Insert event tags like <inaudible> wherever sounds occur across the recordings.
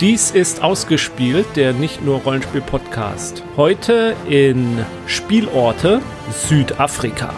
Dies ist ausgespielt, der nicht nur Rollenspiel-Podcast. Heute in Spielorte Südafrika.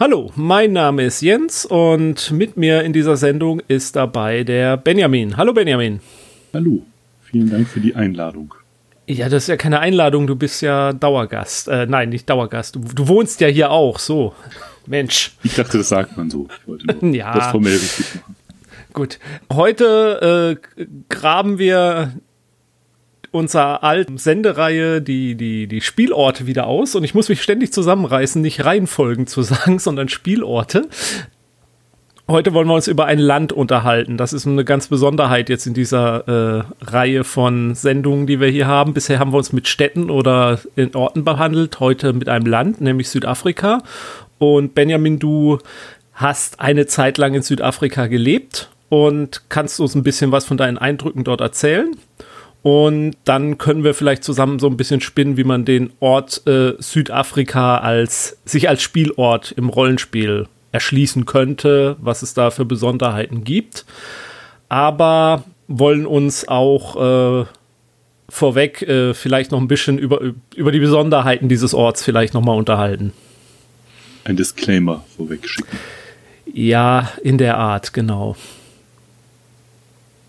Hallo, mein Name ist Jens und mit mir in dieser Sendung ist dabei der Benjamin. Hallo Benjamin. Hallo, vielen Dank für die Einladung. Ja, das ist ja keine Einladung, du bist ja Dauergast. Äh, nein, nicht Dauergast. Du, du, wohnst ja hier auch, so. Mensch. Ich dachte, das sagt man so. Ich wollte nur <laughs> ja. das formell richtig machen. Gut. Heute äh, graben wir unserer alten Sendereihe die, die, die Spielorte wieder aus und ich muss mich ständig zusammenreißen, nicht Reihenfolgen zu <laughs> sagen, sondern Spielorte. Heute wollen wir uns über ein Land unterhalten. Das ist eine ganz Besonderheit jetzt in dieser äh, Reihe von Sendungen, die wir hier haben. Bisher haben wir uns mit Städten oder in Orten behandelt, heute mit einem Land, nämlich Südafrika. Und Benjamin, du hast eine Zeit lang in Südafrika gelebt und kannst uns ein bisschen was von deinen Eindrücken dort erzählen. Und dann können wir vielleicht zusammen so ein bisschen spinnen, wie man den Ort äh, Südafrika als sich als Spielort im Rollenspiel erschließen könnte, was es da für Besonderheiten gibt. Aber wollen uns auch äh, vorweg äh, vielleicht noch ein bisschen über, über die Besonderheiten dieses Orts vielleicht nochmal unterhalten. Ein Disclaimer vorweg schicken. Ja, in der Art, genau.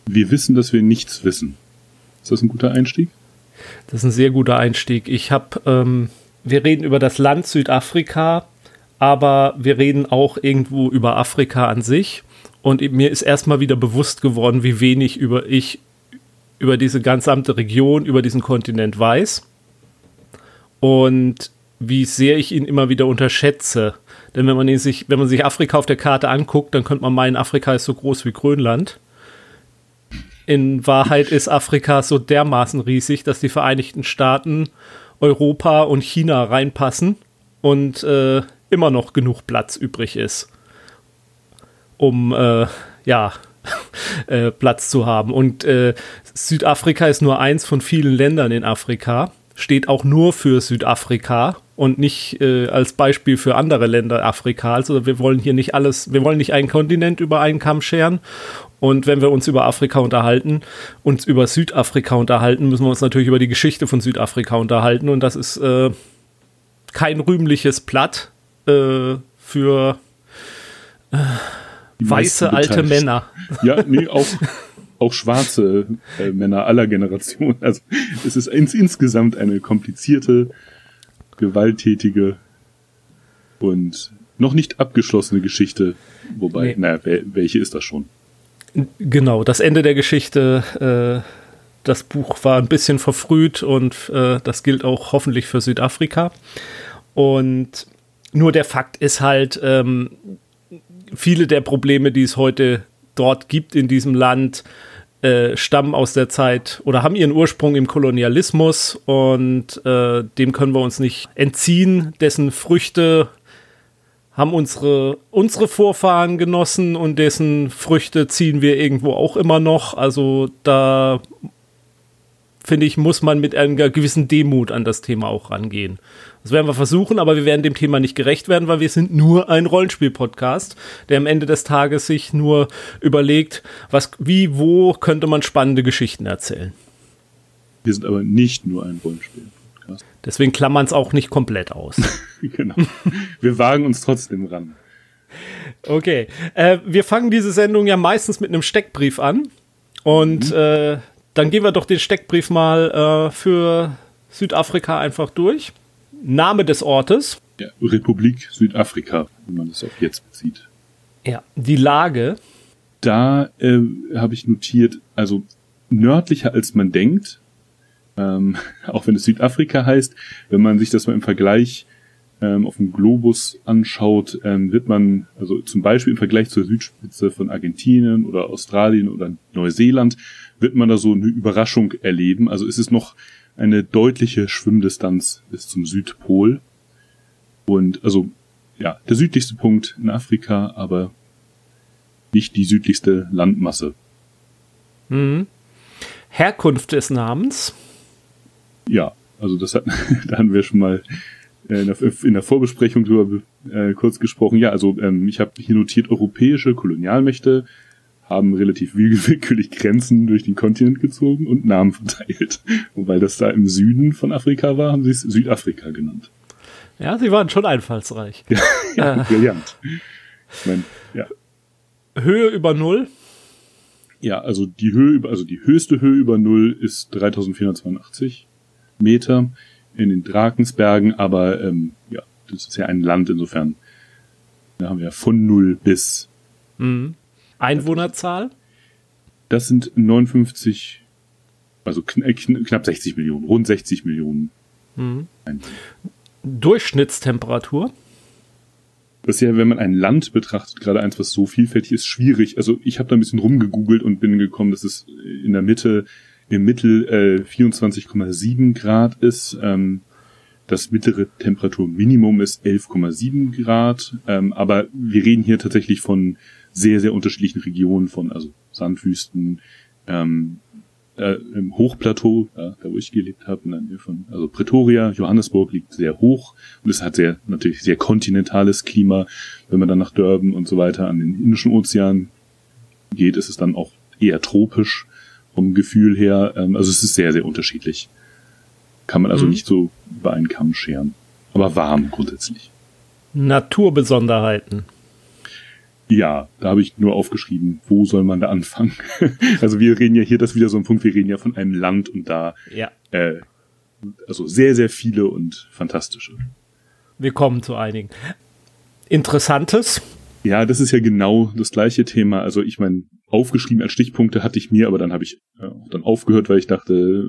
Wir wissen, dass wir nichts wissen. Ist das ein guter Einstieg? Das ist ein sehr guter Einstieg. Ich habe, ähm, wir reden über das Land Südafrika, aber wir reden auch irgendwo über Afrika an sich. Und mir ist erstmal wieder bewusst geworden, wie wenig über ich über diese gesamte Region, über diesen Kontinent weiß. Und wie sehr ich ihn immer wieder unterschätze. Denn wenn man, sich, wenn man sich Afrika auf der Karte anguckt, dann könnte man meinen, Afrika ist so groß wie Grönland. In Wahrheit ist Afrika so dermaßen riesig, dass die Vereinigten Staaten, Europa und China reinpassen und äh, immer noch genug Platz übrig ist, um äh, ja <laughs> äh, Platz zu haben. Und äh, Südafrika ist nur eins von vielen Ländern in Afrika, steht auch nur für Südafrika und nicht äh, als Beispiel für andere Länder Afrikas. Also wir wollen hier nicht alles, wir wollen nicht einen Kontinent über einen Kamm scheren und wenn wir uns über Afrika unterhalten, uns über Südafrika unterhalten, müssen wir uns natürlich über die Geschichte von Südafrika unterhalten. Und das ist äh, kein rühmliches Blatt äh, für äh, weiße alte Männer. Ja, nee, auch, auch schwarze äh, Männer aller Generationen. Also es ist ins, insgesamt eine komplizierte, gewalttätige und noch nicht abgeschlossene Geschichte. Wobei, nee. naja, welche ist das schon? Genau, das Ende der Geschichte. Äh, das Buch war ein bisschen verfrüht und äh, das gilt auch hoffentlich für Südafrika. Und nur der Fakt ist halt, ähm, viele der Probleme, die es heute dort gibt in diesem Land, äh, stammen aus der Zeit oder haben ihren Ursprung im Kolonialismus und äh, dem können wir uns nicht entziehen, dessen Früchte haben unsere, unsere Vorfahren genossen und dessen Früchte ziehen wir irgendwo auch immer noch. Also da finde ich, muss man mit einer gewissen Demut an das Thema auch rangehen. Das werden wir versuchen, aber wir werden dem Thema nicht gerecht werden, weil wir sind nur ein Rollenspiel-Podcast, der am Ende des Tages sich nur überlegt, was, wie, wo könnte man spannende Geschichten erzählen. Wir sind aber nicht nur ein Rollenspiel. Deswegen klammern es auch nicht komplett aus. <laughs> genau. Wir wagen uns trotzdem ran. Okay. Äh, wir fangen diese Sendung ja meistens mit einem Steckbrief an. Und mhm. äh, dann gehen wir doch den Steckbrief mal äh, für Südafrika einfach durch. Name des Ortes. Ja, Republik Südafrika, wenn man das auf jetzt bezieht. Ja, die Lage. Da äh, habe ich notiert, also nördlicher als man denkt, ähm, <laughs> auch wenn es Südafrika heißt, wenn man sich das mal im Vergleich ähm, auf dem Globus anschaut, ähm, wird man, also zum Beispiel im Vergleich zur Südspitze von Argentinien oder Australien oder Neuseeland, wird man da so eine Überraschung erleben. Also ist es noch eine deutliche Schwimmdistanz bis zum Südpol. Und also ja, der südlichste Punkt in Afrika, aber nicht die südlichste Landmasse. Mhm. Herkunft des Namens? Ja, also das hat, <laughs> da hatten wir schon mal äh, in der, in der Vorbesprechung drüber äh, kurz gesprochen. Ja, also ähm, ich habe hier notiert, europäische Kolonialmächte haben relativ willkürlich Grenzen durch den Kontinent gezogen und Namen verteilt. <laughs> Und weil das da im Süden von Afrika war, haben sie es Südafrika genannt. Ja, sie waren schon einfallsreich. <laughs> Ja, ja äh. brillant. Ich mein, ja. Höhe über Null? Ja, also die Höhe über, also die höchste Höhe über Null ist 3482 Meter in den Drakensbergen, aber ähm, ja, das ist ja ein Land insofern. Da haben wir von Null bis. Mhm. Einwohnerzahl? Das sind 59, also kn äh, kn knapp 60 Millionen, rund 60 Millionen. Mhm. Durchschnittstemperatur? Das ist ja, wenn man ein Land betrachtet, gerade eins, was so vielfältig ist, schwierig. Also ich habe da ein bisschen rumgegoogelt und bin gekommen, dass es in der Mitte im Mittel äh, 24,7 Grad ist. Ähm, das mittlere Temperaturminimum ist 11,7 Grad. Ähm, aber wir reden hier tatsächlich von sehr, sehr unterschiedlichen Regionen, von also Sandwüsten, ähm, äh, im Hochplateau, ja, da wo ich gelebt habe, in der Nähe von, also Pretoria, Johannesburg liegt sehr hoch und es hat sehr, natürlich sehr kontinentales Klima. Wenn man dann nach Durban und so weiter an den Indischen Ozean geht, ist es dann auch eher tropisch vom Gefühl her. Ähm, also es ist sehr, sehr unterschiedlich. Kann man also mhm. nicht so über einen Kamm scheren. Aber warm grundsätzlich. Naturbesonderheiten. Ja, da habe ich nur aufgeschrieben, wo soll man da anfangen? <laughs> also wir reden ja hier, das ist wieder so ein Punkt, wir reden ja von einem Land und da ja. äh, also sehr, sehr viele und fantastische. Wir kommen zu einigen. Interessantes. Ja, das ist ja genau das gleiche Thema. Also ich meine, aufgeschrieben als Stichpunkte hatte ich mir, aber dann habe ich äh, auch dann aufgehört, weil ich dachte,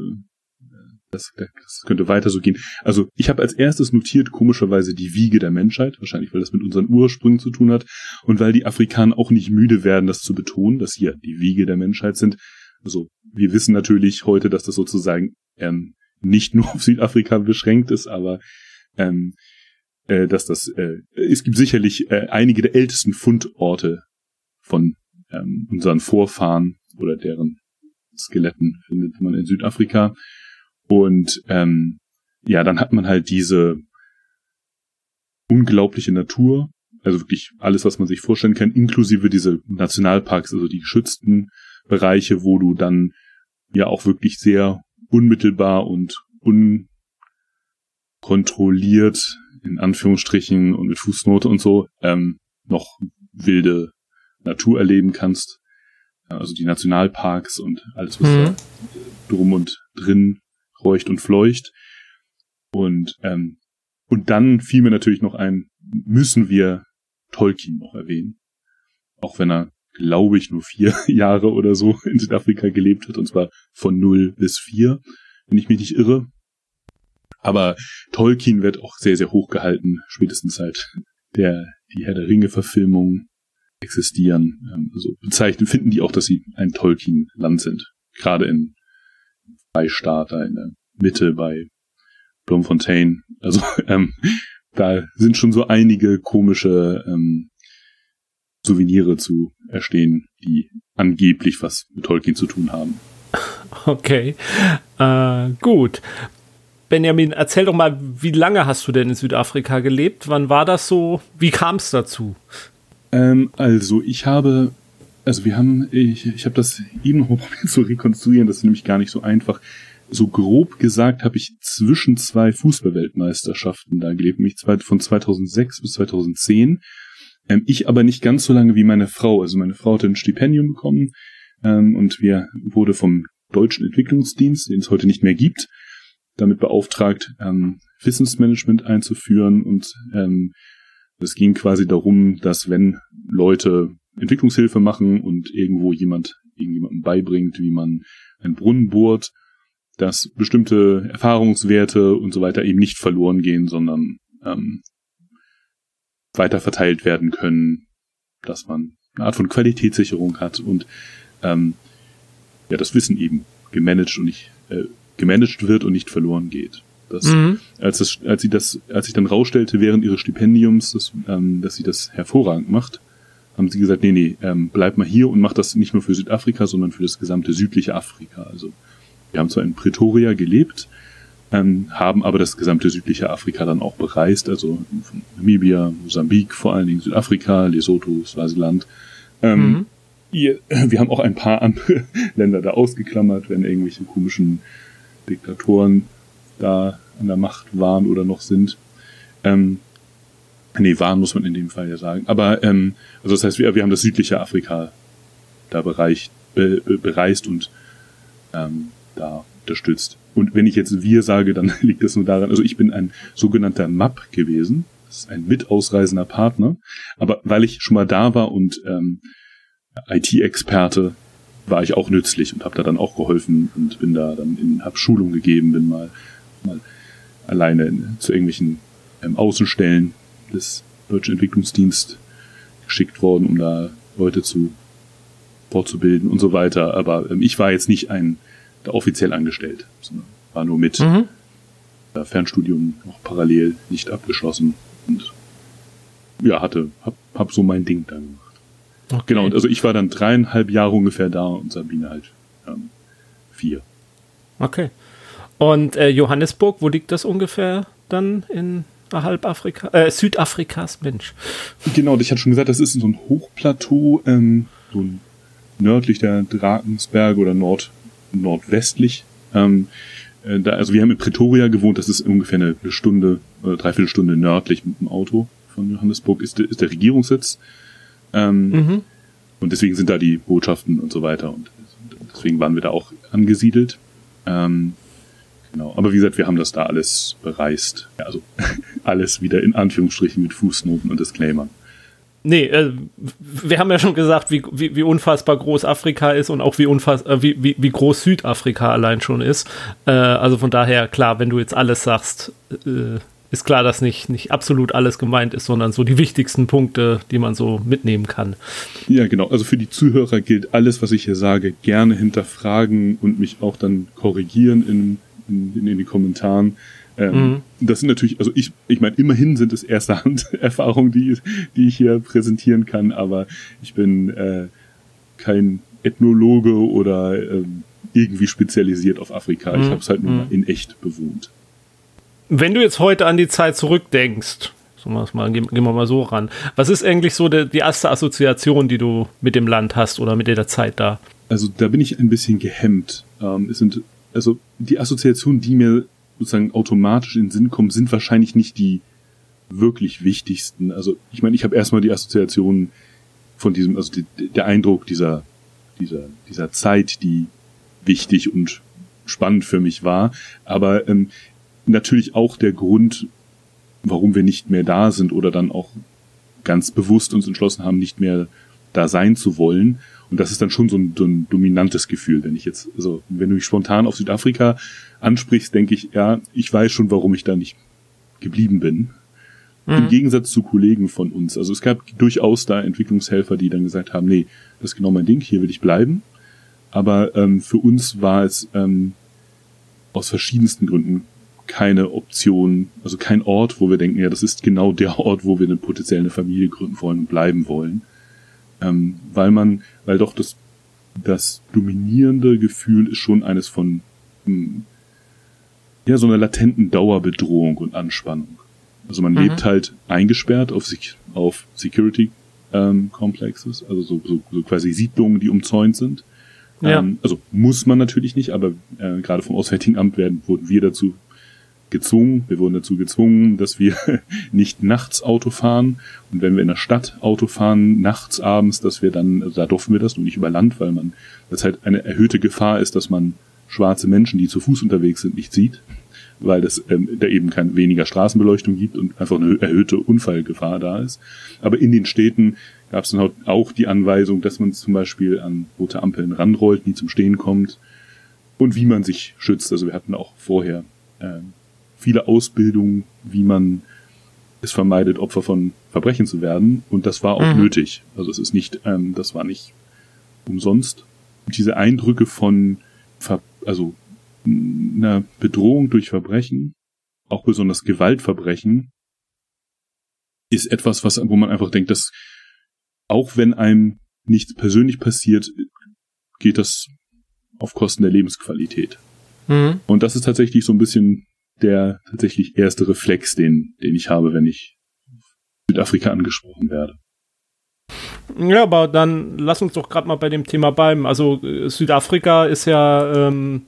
das, das könnte weiter so gehen. Also ich habe als erstes notiert komischerweise die Wiege der Menschheit, wahrscheinlich weil das mit unseren Ursprüngen zu tun hat und weil die Afrikaner auch nicht müde werden, das zu betonen, dass hier die Wiege der Menschheit sind. Also wir wissen natürlich heute, dass das sozusagen ähm, nicht nur auf Südafrika beschränkt ist, aber ähm, äh, dass das äh, es gibt sicherlich äh, einige der ältesten Fundorte von ähm, unseren Vorfahren oder deren Skeletten findet man in Südafrika. Und ähm, ja, dann hat man halt diese unglaubliche Natur, also wirklich alles, was man sich vorstellen kann, inklusive diese Nationalparks, also die geschützten Bereiche, wo du dann ja auch wirklich sehr unmittelbar und unkontrolliert, in Anführungsstrichen und mit Fußnote und so, ähm, noch wilde Natur erleben kannst. Also die Nationalparks und alles, was mhm. da drum und drin räucht und fleucht. Und, ähm, und dann fiel mir natürlich noch ein, müssen wir Tolkien noch erwähnen. Auch wenn er, glaube ich, nur vier <laughs> Jahre oder so in Südafrika gelebt hat, und zwar von null bis vier, wenn ich mich nicht irre. Aber Tolkien wird auch sehr, sehr hoch gehalten, spätestens seit der, die Herr der Ringe-Verfilmung existieren. Ähm, also bezeichnen, finden die auch, dass sie ein Tolkien-Land sind. Gerade in Freistarter in der Mitte bei Bloemfontein. Also <laughs> ähm, da sind schon so einige komische ähm, Souvenire zu erstehen, die angeblich was mit Tolkien zu tun haben. Okay, äh, gut. Benjamin, erzähl doch mal, wie lange hast du denn in Südafrika gelebt? Wann war das so? Wie kam es dazu? Ähm, also, ich habe also wir haben, ich, ich habe das eben noch mal <laughs> probiert zu rekonstruieren, das ist nämlich gar nicht so einfach. So grob gesagt habe ich zwischen zwei Fußballweltmeisterschaften da gelebt, nämlich von 2006 bis 2010. Ähm, ich aber nicht ganz so lange wie meine Frau. Also meine Frau hatte ein Stipendium bekommen ähm, und wir wurde vom Deutschen Entwicklungsdienst, den es heute nicht mehr gibt, damit beauftragt, ähm, Wissensmanagement einzuführen. Und ähm, es ging quasi darum, dass wenn Leute Entwicklungshilfe machen und irgendwo jemand irgendjemandem beibringt, wie man einen Brunnen bohrt, dass bestimmte Erfahrungswerte und so weiter eben nicht verloren gehen, sondern ähm, weiter verteilt werden können, dass man eine Art von Qualitätssicherung hat und ähm, ja das Wissen eben gemanagt und nicht äh, gemanagt wird und nicht verloren geht. Das, mhm. als, das, als sie das, als ich dann rausstellte während ihres Stipendiums, dass, ähm, dass sie das hervorragend macht, haben sie gesagt, nee, nee, ähm, bleib mal hier und mach das nicht nur für Südafrika, sondern für das gesamte südliche Afrika. Also wir haben zwar in Pretoria gelebt, ähm, haben aber das gesamte südliche Afrika dann auch bereist, also Namibia, Mosambik, vor allen Dingen Südafrika, Lesotho, Swasiland. Ähm, mhm. ihr, <laughs> wir haben auch ein paar andere <laughs> Länder da ausgeklammert, wenn irgendwelche komischen Diktatoren da an der Macht waren oder noch sind. Ähm, nee, waren muss man in dem Fall ja sagen. Aber ähm, also das heißt, wir, wir haben das südliche Afrika da bereicht, be, be, bereist und ähm, da unterstützt. Und wenn ich jetzt wir sage, dann <laughs> liegt das nur daran, also ich bin ein sogenannter MAP gewesen. Das ist ein mitausreisender Partner. Aber weil ich schon mal da war und ähm, IT-Experte, war ich auch nützlich und habe da dann auch geholfen und bin da dann in, hab Schulung gegeben, bin mal, mal alleine in, zu irgendwelchen ähm, Außenstellen des Deutschen Entwicklungsdienst geschickt worden, um da Leute zu fortzubilden und so weiter. Aber ähm, ich war jetzt nicht ein da offiziell angestellt, sondern war nur mit mhm. Fernstudium noch parallel nicht abgeschlossen und ja, hatte, hab, hab so mein Ding dann gemacht. Okay. Genau, und also ich war dann dreieinhalb Jahre ungefähr da und Sabine halt ähm, vier. Okay. Und äh, Johannesburg, wo liegt das ungefähr dann in halb Afrika, äh, Südafrikas, Mensch. Genau, ich hatte schon gesagt, das ist so ein Hochplateau, ähm, so nördlich der Drakensberge oder nord, nordwestlich. Ähm, äh, da, also wir haben in Pretoria gewohnt, das ist ungefähr eine, Stunde, oder dreiviertel Stunde nördlich mit dem Auto von Johannesburg, ist, ist der Regierungssitz. Ähm, mhm. Und deswegen sind da die Botschaften und so weiter. Und deswegen waren wir da auch angesiedelt. Ähm, genau. Aber wie gesagt, wir haben das da alles bereist. Ja, also <laughs> alles wieder in Anführungsstrichen mit Fußnoten und Disclaimern. Nee, äh, wir haben ja schon gesagt, wie, wie, wie unfassbar groß Afrika ist und auch wie, unfass, äh, wie, wie, wie groß Südafrika allein schon ist. Äh, also von daher, klar, wenn du jetzt alles sagst, äh, ist klar, dass nicht, nicht absolut alles gemeint ist, sondern so die wichtigsten Punkte, die man so mitnehmen kann. Ja, genau. Also für die Zuhörer gilt alles, was ich hier sage, gerne hinterfragen und mich auch dann korrigieren in, in, in den Kommentaren. Ähm, mhm. Das sind natürlich, also ich, ich meine, immerhin sind es erste Hand Erfahrungen, die, die ich hier präsentieren kann, aber ich bin äh, kein Ethnologe oder ähm, irgendwie spezialisiert auf Afrika. Mhm. Ich habe es halt nur mhm. in echt bewohnt. Wenn du jetzt heute an die Zeit zurückdenkst, mal, gehen, gehen wir mal so ran. Was ist eigentlich so die, die erste Assoziation, die du mit dem Land hast oder mit der Zeit da? Also da bin ich ein bisschen gehemmt. Ähm, es sind also die Assoziationen, die mir sozusagen automatisch in den Sinn kommen, sind wahrscheinlich nicht die wirklich wichtigsten. Also ich meine, ich habe erstmal die Assoziationen von diesem, also die, der Eindruck dieser dieser dieser Zeit, die wichtig und spannend für mich war. Aber ähm, natürlich auch der Grund, warum wir nicht mehr da sind oder dann auch ganz bewusst uns entschlossen haben, nicht mehr da sein zu wollen. Und das ist dann schon so ein, so ein dominantes Gefühl, wenn ich jetzt, also wenn du mich spontan auf Südafrika ansprichst, denke ich, ja, ich weiß schon, warum ich da nicht geblieben bin. Mhm. Im Gegensatz zu Kollegen von uns. Also es gab durchaus da Entwicklungshelfer, die dann gesagt haben, nee, das ist genau mein Ding, hier will ich bleiben. Aber ähm, für uns war es ähm, aus verschiedensten Gründen keine Option, also kein Ort, wo wir denken, ja, das ist genau der Ort, wo wir eine potenziell eine Familie gründen wollen und bleiben wollen. Ähm, weil man, weil doch das, das dominierende Gefühl ist schon eines von, mh, hm, ja, so einer latenten Dauerbedrohung und Anspannung. Also man mhm. lebt halt eingesperrt auf, auf Security ähm, Complexes, also so, so, so quasi Siedlungen, die umzäunt sind. Ja. Ähm, also muss man natürlich nicht, aber äh, gerade vom Auswärtigen Amt werden, wurden wir dazu gezwungen, wir wurden dazu gezwungen, dass wir <laughs> nicht nachts Auto fahren und wenn wir in der Stadt Auto fahren, nachts, abends, dass wir dann, also da durften wir das nur nicht über Land, weil man, das halt eine erhöhte Gefahr ist, dass man schwarze Menschen, die zu Fuß unterwegs sind, nicht sieht, weil das ähm, da eben kein weniger Straßenbeleuchtung gibt und einfach eine erhöhte Unfallgefahr da ist. Aber in den Städten gab es dann halt auch die Anweisung, dass man zum Beispiel an rote Ampeln ranrollt, nie zum Stehen kommt und wie man sich schützt. Also wir hatten auch vorher ähm, viele Ausbildungen, wie man es vermeidet, Opfer von Verbrechen zu werden. Und das war auch mhm. nötig. Also es ist nicht, ähm, das war nicht umsonst. Und diese Eindrücke von, Ver also einer Bedrohung durch Verbrechen, auch besonders Gewaltverbrechen, ist etwas, was, wo man einfach denkt, das auch wenn einem nichts persönlich passiert, geht das auf Kosten der Lebensqualität. Mhm. Und das ist tatsächlich so ein bisschen der tatsächlich erste Reflex, den, den ich habe, wenn ich Südafrika angesprochen werde. Ja, aber dann lass uns doch gerade mal bei dem Thema bleiben. Also äh, Südafrika ist ja ähm,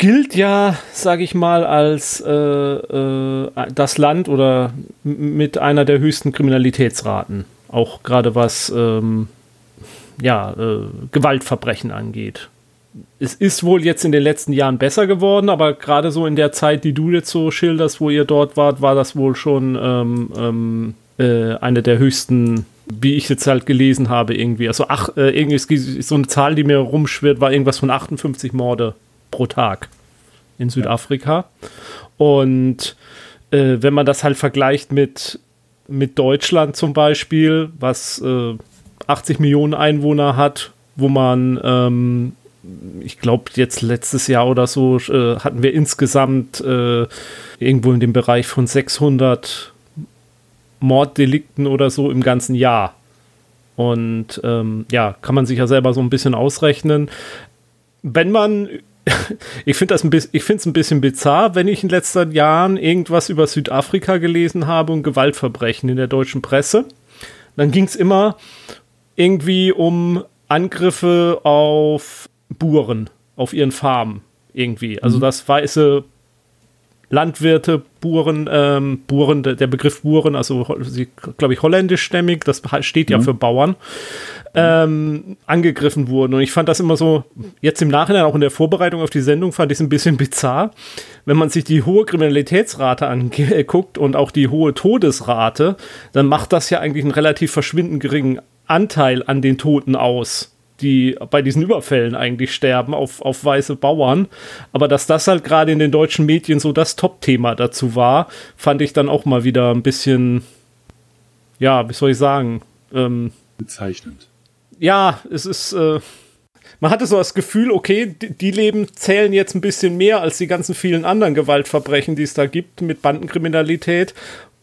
gilt ja, sage ich mal, als äh, äh, das Land oder mit einer der höchsten Kriminalitätsraten. Auch gerade was ähm, ja, äh, Gewaltverbrechen angeht. Es ist wohl jetzt in den letzten Jahren besser geworden, aber gerade so in der Zeit, die du jetzt so schilderst, wo ihr dort wart, war das wohl schon ähm, ähm, äh, eine der höchsten wie ich jetzt halt gelesen habe, irgendwie. Also ach, äh, irgendwie so eine Zahl, die mir rumschwirrt, war irgendwas von 58 Morde pro Tag in Südafrika. Und äh, wenn man das halt vergleicht mit, mit Deutschland zum Beispiel, was äh, 80 Millionen Einwohner hat, wo man, ähm, ich glaube, jetzt letztes Jahr oder so äh, hatten wir insgesamt äh, irgendwo in dem Bereich von 600 Morddelikten oder so im ganzen Jahr. Und ähm, ja, kann man sich ja selber so ein bisschen ausrechnen. Wenn man, <laughs> ich finde das ein bisschen, ich finde es ein bisschen bizarr, wenn ich in den letzten Jahren irgendwas über Südafrika gelesen habe und Gewaltverbrechen in der deutschen Presse, dann ging es immer irgendwie um Angriffe auf Buren, auf ihren Farmen irgendwie. Also mhm. das weiße Landwirte, Buren, ähm, Buren, der Begriff Buren, also glaube ich holländischstämmig, das steht ja mhm. für Bauern, ähm, angegriffen wurden. Und ich fand das immer so, jetzt im Nachhinein, auch in der Vorbereitung auf die Sendung, fand ich es ein bisschen bizarr, wenn man sich die hohe Kriminalitätsrate anguckt und auch die hohe Todesrate, dann macht das ja eigentlich einen relativ verschwindend geringen Anteil an den Toten aus die bei diesen Überfällen eigentlich sterben auf, auf weiße Bauern. Aber dass das halt gerade in den deutschen Medien so das Top-Thema dazu war, fand ich dann auch mal wieder ein bisschen, ja, wie soll ich sagen? Ähm, Bezeichnend. Ja, es ist, äh, man hatte so das Gefühl, okay, die, die Leben zählen jetzt ein bisschen mehr als die ganzen vielen anderen Gewaltverbrechen, die es da gibt mit Bandenkriminalität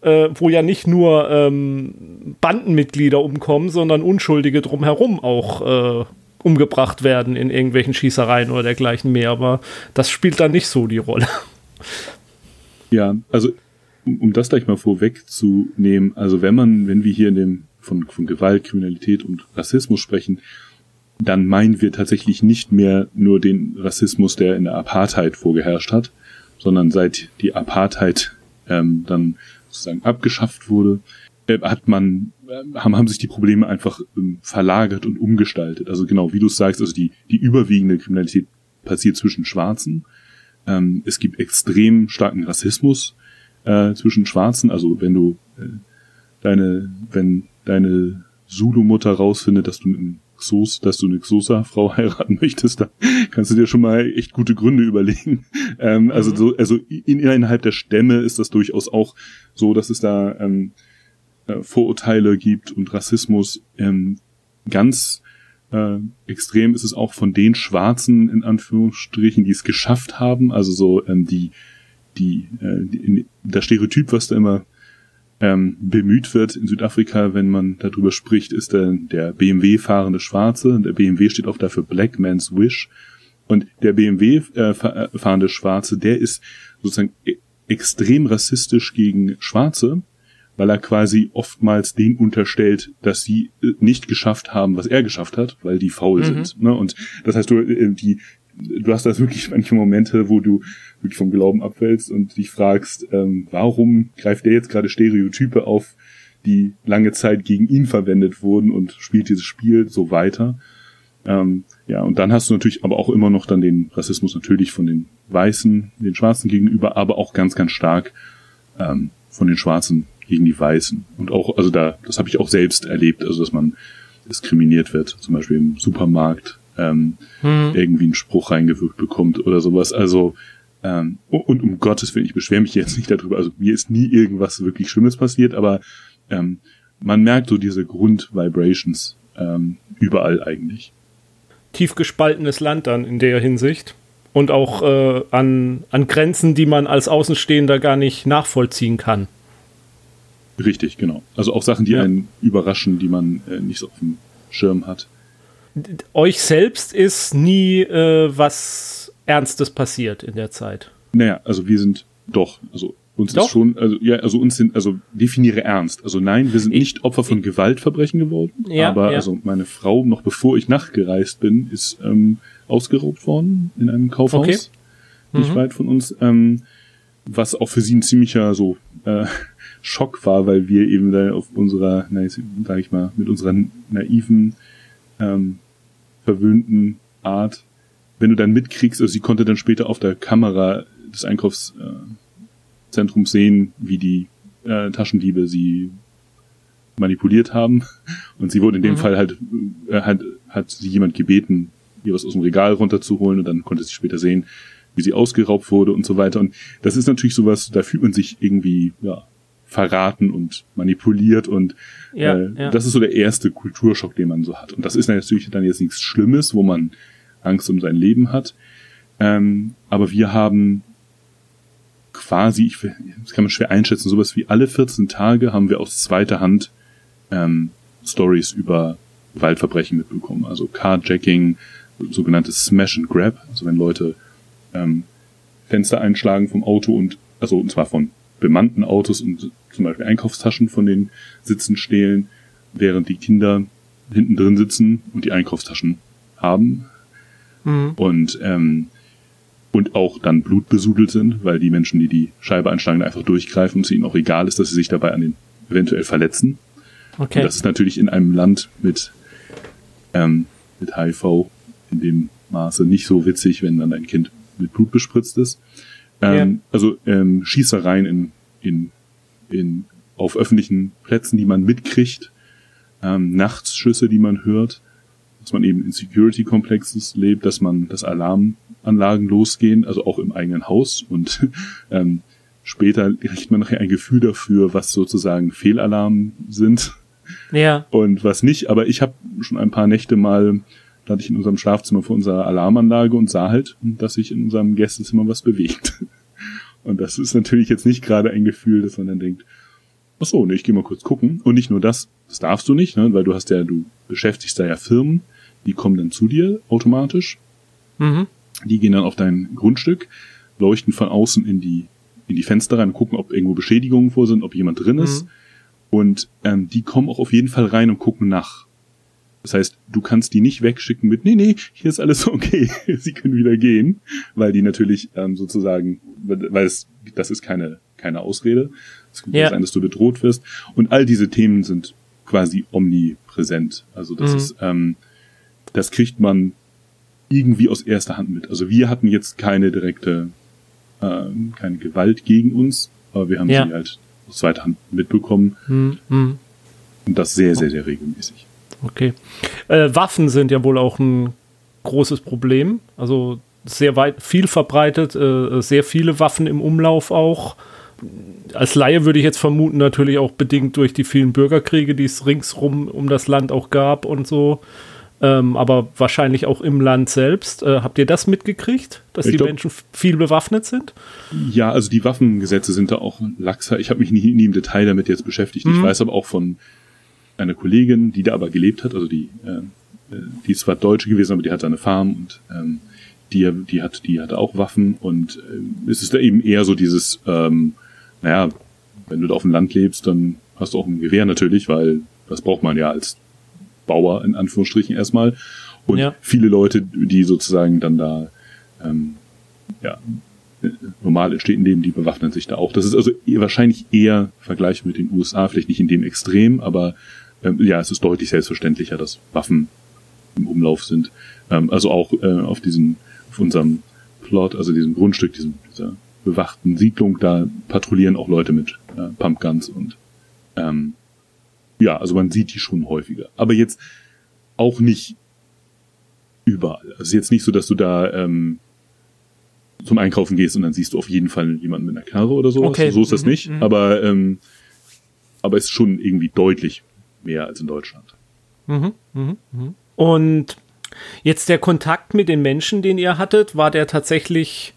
äh, wo ja nicht nur ähm, Bandenmitglieder umkommen, sondern Unschuldige drumherum auch äh, umgebracht werden in irgendwelchen Schießereien oder dergleichen mehr. Aber das spielt da nicht so die Rolle. Ja, also um, um das gleich mal vorwegzunehmen, also wenn man, wenn wir hier in dem von, von Gewalt, Kriminalität und Rassismus sprechen, dann meinen wir tatsächlich nicht mehr nur den Rassismus, der in der Apartheid vorgeherrscht hat, sondern seit die Apartheid ähm, dann sozusagen abgeschafft wurde, äh, hat man, äh, haben, haben sich die Probleme einfach ähm, verlagert und umgestaltet. Also genau, wie du sagst, also die, die überwiegende Kriminalität passiert zwischen Schwarzen. Ähm, es gibt extrem starken Rassismus äh, zwischen Schwarzen. Also wenn du deine, wenn deine Zulu-Mutter rausfindet, dass du mit einem Xos, dass du eine Xosa-Frau <laughs> heiraten möchtest, da kannst du dir schon mal echt gute Gründe überlegen. <laughs> Ähm, also mhm. so, also in, innerhalb der Stämme ist das durchaus auch so, dass es da ähm, äh, Vorurteile gibt und Rassismus. Ähm, ganz äh, extrem ist es auch von den Schwarzen in Anführungsstrichen, die es geschafft haben. Also so ähm, die die, äh, die das Stereotyp, was da immer ähm, bemüht wird in Südafrika, wenn man darüber spricht, ist der, der BMW fahrende Schwarze. Der BMW steht auch dafür Black Man's Wish. Und der BMW äh, äh, fahrende Schwarze, der ist sozusagen e extrem rassistisch gegen Schwarze, weil er quasi oftmals den unterstellt, dass sie äh, nicht geschafft haben, was er geschafft hat, weil die faul mhm. sind. Ne? Und das heißt, du, die, du hast da wirklich manche Momente, wo du wirklich vom Glauben abfällst und dich fragst, ähm, warum greift der jetzt gerade Stereotype auf, die lange Zeit gegen ihn verwendet wurden und spielt dieses Spiel so weiter. Ähm, ja, und dann hast du natürlich aber auch immer noch dann den Rassismus natürlich von den Weißen, den Schwarzen gegenüber, aber auch ganz, ganz stark ähm, von den Schwarzen gegen die Weißen. Und auch, also da, das habe ich auch selbst erlebt, also dass man diskriminiert wird, zum Beispiel im Supermarkt, ähm, hm. irgendwie einen Spruch reingewirkt bekommt oder sowas. Also ähm, und um Gottes Willen, ich beschwere mich jetzt nicht darüber, also mir ist nie irgendwas wirklich Schlimmes passiert, aber ähm, man merkt so diese Grundvibrations ähm, überall eigentlich. Tief gespaltenes Land dann in der Hinsicht. Und auch äh, an, an Grenzen, die man als Außenstehender gar nicht nachvollziehen kann. Richtig, genau. Also auch Sachen, die ja. einen überraschen, die man äh, nicht so auf dem Schirm hat. Euch selbst ist nie äh, was Ernstes passiert in der Zeit. Naja, also wir sind doch, also uns doch? ist schon, also ja, also uns sind, also definiere ernst. Also nein, wir sind ich, nicht Opfer von ich, Gewaltverbrechen geworden, ja, aber ja. also meine Frau, noch bevor ich nachgereist bin, ist ähm, ausgeraubt worden in einem Kaufhaus, okay. nicht mhm. weit von uns, ähm, was auch für sie ein ziemlicher so äh, <laughs> Schock war, weil wir eben da auf unserer, na, sag ich mal, mit unserer naiven, ähm, verwöhnten Art, wenn du dann mitkriegst, also sie konnte dann später auf der Kamera des Einkaufszentrums sehen, wie die äh, Taschendiebe sie manipuliert haben. <laughs> Und sie wurde in dem mhm. Fall halt, äh, hat, hat sie jemand gebeten, ihr was aus dem Regal runterzuholen und dann konnte sie später sehen, wie sie ausgeraubt wurde und so weiter. Und das ist natürlich sowas, da fühlt man sich irgendwie, ja, verraten und manipuliert und ja, äh, ja. das ist so der erste Kulturschock, den man so hat. Und das ist natürlich dann jetzt nichts Schlimmes, wo man Angst um sein Leben hat. Ähm, aber wir haben quasi, ich, das kann man schwer einschätzen, sowas wie alle 14 Tage haben wir aus zweiter Hand ähm, Stories über Gewaltverbrechen mitbekommen. Also Carjacking, sogenanntes Smash and Grab, also wenn Leute ähm, Fenster einschlagen vom Auto und also und zwar von bemannten Autos und zum Beispiel Einkaufstaschen von den Sitzen stehlen, während die Kinder hinten drin sitzen und die Einkaufstaschen haben. Mhm. Und, ähm, und auch dann blutbesudelt sind, weil die Menschen, die die Scheibe einschlagen, einfach durchgreifen und es ihnen auch egal ist, dass sie sich dabei an den eventuell verletzen. Okay. Und das ist natürlich in einem Land mit, ähm, mit HIV in dem Maße nicht so witzig, wenn dann ein Kind mit Blut bespritzt ist. Ähm, yeah. Also ähm, Schießereien in, in, in, auf öffentlichen Plätzen, die man mitkriegt, ähm, Nachtsschüsse, die man hört, dass man eben in Security-Komplexes lebt, dass man, dass Alarmanlagen losgehen, also auch im eigenen Haus und <laughs> ähm, später kriegt man nachher ein Gefühl dafür, was sozusagen Fehlalarm sind ja. und was nicht. Aber ich habe schon ein paar Nächte mal da hatte ich in unserem Schlafzimmer vor unserer Alarmanlage und sah halt, dass sich in unserem Gästezimmer was bewegt. <laughs> Und das ist natürlich jetzt nicht gerade ein Gefühl, dass man dann denkt, ach so, ne, ich gehe mal kurz gucken. Und nicht nur das, das darfst du nicht, ne, weil du hast ja, du beschäftigst da ja Firmen, die kommen dann zu dir automatisch. Mhm. Die gehen dann auf dein Grundstück, leuchten von außen in die, in die Fenster rein, gucken, ob irgendwo Beschädigungen vor sind, ob jemand drin ist. Mhm. Und ähm, die kommen auch auf jeden Fall rein und gucken nach. Das heißt, du kannst die nicht wegschicken mit, nee, nee, hier ist alles <laughs> okay, sie können wieder gehen, weil die natürlich ähm, sozusagen, weil es, das ist keine, keine Ausrede. Es kann ja. sein, dass du bedroht wirst. Und all diese Themen sind quasi omnipräsent. Also das mhm. ist, ähm, das kriegt man irgendwie aus erster Hand mit. Also wir hatten jetzt keine direkte, äh, keine Gewalt gegen uns, aber wir haben ja. sie halt aus zweiter Hand mitbekommen. Mhm. mhm. Und das sehr, sehr, sehr regelmäßig. Okay. Äh, Waffen sind ja wohl auch ein großes Problem. Also sehr weit, viel verbreitet, äh, sehr viele Waffen im Umlauf auch. Als Laie würde ich jetzt vermuten, natürlich auch bedingt durch die vielen Bürgerkriege, die es ringsrum um das Land auch gab und so. Ähm, aber wahrscheinlich auch im Land selbst. Äh, habt ihr das mitgekriegt, dass ich die glaub, Menschen viel bewaffnet sind? Ja, also die Waffengesetze sind da auch laxer. Ich habe mich nie, nie, im Detail damit jetzt beschäftigt. Mhm. Ich weiß aber auch von eine Kollegin, die da aber gelebt hat, also die, äh, äh, die ist zwar Deutsche gewesen, aber die hatte eine Farm und ähm, die, die hat, die hatte auch Waffen und äh, es ist da eben eher so dieses, ähm, naja, wenn du da auf dem Land lebst, dann hast du auch ein Gewehr natürlich, weil das braucht man ja als Bauer in Anführungsstrichen erstmal. Und ja. viele Leute, die sozusagen dann da ähm, ja, normal in Städten leben, die bewaffnen sich da auch. Das ist also wahrscheinlich eher Vergleich mit den USA, vielleicht nicht in dem Extrem, aber ähm, ja, es ist deutlich selbstverständlicher, dass Waffen im Umlauf sind. Ähm, also auch äh, auf diesem, auf unserem Plot, also diesem Grundstück, diesem, dieser bewachten Siedlung, da patrouillieren auch Leute mit äh, Pumpguns und ähm, ja, also man sieht die schon häufiger. Aber jetzt auch nicht überall. Also jetzt nicht so, dass du da ähm, zum Einkaufen gehst und dann siehst du auf jeden Fall jemanden mit einer Knarre oder so. Okay. So ist das mhm. nicht. Mhm. Aber ähm, aber es ist schon irgendwie deutlich mehr als in Deutschland. Mhm, mh, mh. Und jetzt der Kontakt mit den Menschen, den ihr hattet, war der tatsächlich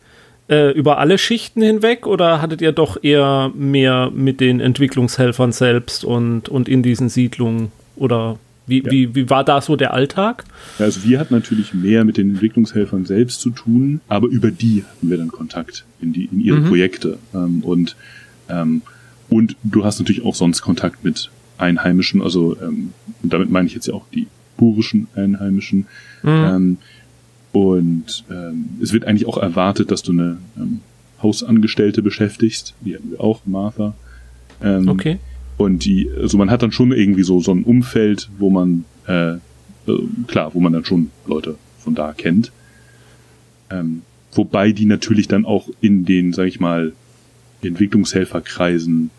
äh, über alle Schichten hinweg oder hattet ihr doch eher mehr mit den Entwicklungshelfern selbst und, und in diesen Siedlungen? Oder wie, ja. wie, wie war da so der Alltag? Ja, also wir hatten natürlich mehr mit den Entwicklungshelfern selbst zu tun, aber über die hatten wir dann Kontakt in, die, in ihre mhm. Projekte. Ähm, und, ähm, und du hast natürlich auch sonst Kontakt mit Einheimischen, also ähm, damit meine ich jetzt ja auch die burischen Einheimischen. Mhm. Ähm, und ähm, es wird eigentlich auch erwartet, dass du eine ähm, Hausangestellte beschäftigst. Die hatten wir auch, Martha. Ähm, okay. Und die, also man hat dann schon irgendwie so, so ein Umfeld, wo man, äh, äh, klar, wo man dann schon Leute von da kennt. Ähm, wobei die natürlich dann auch in den, sag ich mal, Entwicklungshelferkreisen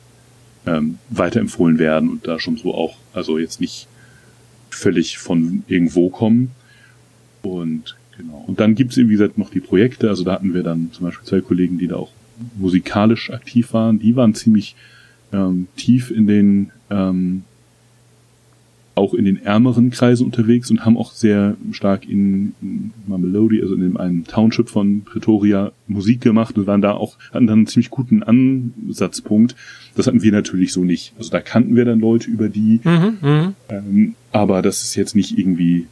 ähm, weiterempfohlen werden und da schon so auch, also jetzt nicht völlig von irgendwo kommen. Und genau. Und dann gibt's eben, wie gesagt, noch die Projekte. Also da hatten wir dann zum Beispiel zwei Kollegen, die da auch musikalisch aktiv waren. Die waren ziemlich ähm, tief in den ähm, auch in den ärmeren Kreisen unterwegs und haben auch sehr stark in, in Mamelodi, also in dem einen Township von Pretoria, Musik gemacht und waren da auch, hatten dann einen ziemlich guten Ansatzpunkt. Das hatten wir natürlich so nicht. Also da kannten wir dann Leute über die, mhm, mhm. ähm, aber das ist jetzt nicht irgendwie,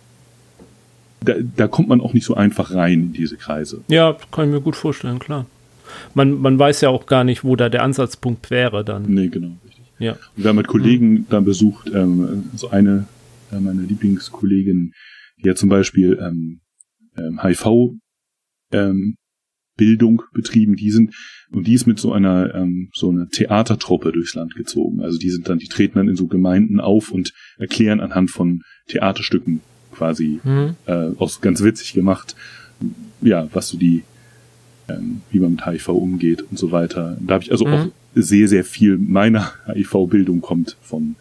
da, da kommt man auch nicht so einfach rein in diese Kreise. Ja, kann ich mir gut vorstellen, klar man, man weiß ja auch gar nicht, wo da der Ansatzpunkt wäre dann. Nee, genau, richtig. Ja. Und wir haben mit Kollegen mhm. dann besucht, ähm, so eine äh, meiner Lieblingskollegin, die ja zum Beispiel ähm, ähm, HIV ähm, Bildung betrieben, die sind und die ist mit so einer ähm, so einer Theatertruppe durchs Land gezogen. Also die sind dann, die treten dann in so Gemeinden auf und erklären anhand von Theaterstücken quasi mhm. äh, auch ganz witzig gemacht, ja, was so die ähm, wie man mit HIV umgeht und so weiter. Da habe ich also mhm. auch sehr, sehr viel meiner HIV-Bildung kommt von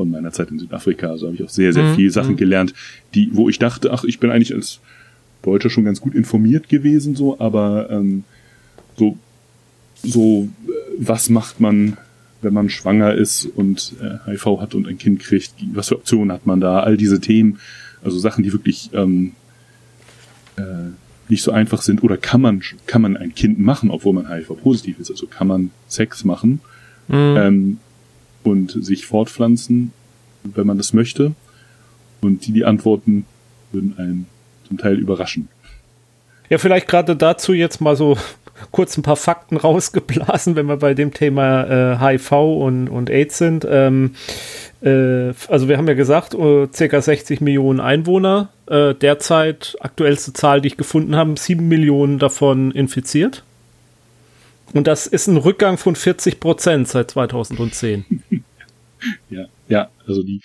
von meiner Zeit in Südafrika. Also habe ich auch sehr, sehr mhm. viel Sachen mhm. gelernt, die, wo ich dachte, ach, ich bin eigentlich als Deutscher schon ganz gut informiert gewesen, so, aber ähm, so, so, äh, was macht man, wenn man schwanger ist und äh, HIV hat und ein Kind kriegt? Was für Optionen hat man da? All diese Themen, also Sachen, die wirklich ähm, äh, nicht so einfach sind oder kann man kann man ein Kind machen, obwohl man HIV-positiv ist. Also kann man Sex machen mhm. ähm, und sich fortpflanzen, wenn man das möchte. Und die, die Antworten würden einen zum Teil überraschen. Ja, vielleicht gerade dazu jetzt mal so kurz ein paar Fakten <laughs> rausgeblasen, wenn wir bei dem Thema äh, HIV und, und AIDS sind. Ähm, äh, also wir haben ja gesagt, uh, circa 60 Millionen Einwohner. Äh, derzeit, aktuellste Zahl, die ich gefunden habe, 7 Millionen davon infiziert. Und das ist ein Rückgang von 40 Prozent seit 2010. <laughs> ja, ja, also die.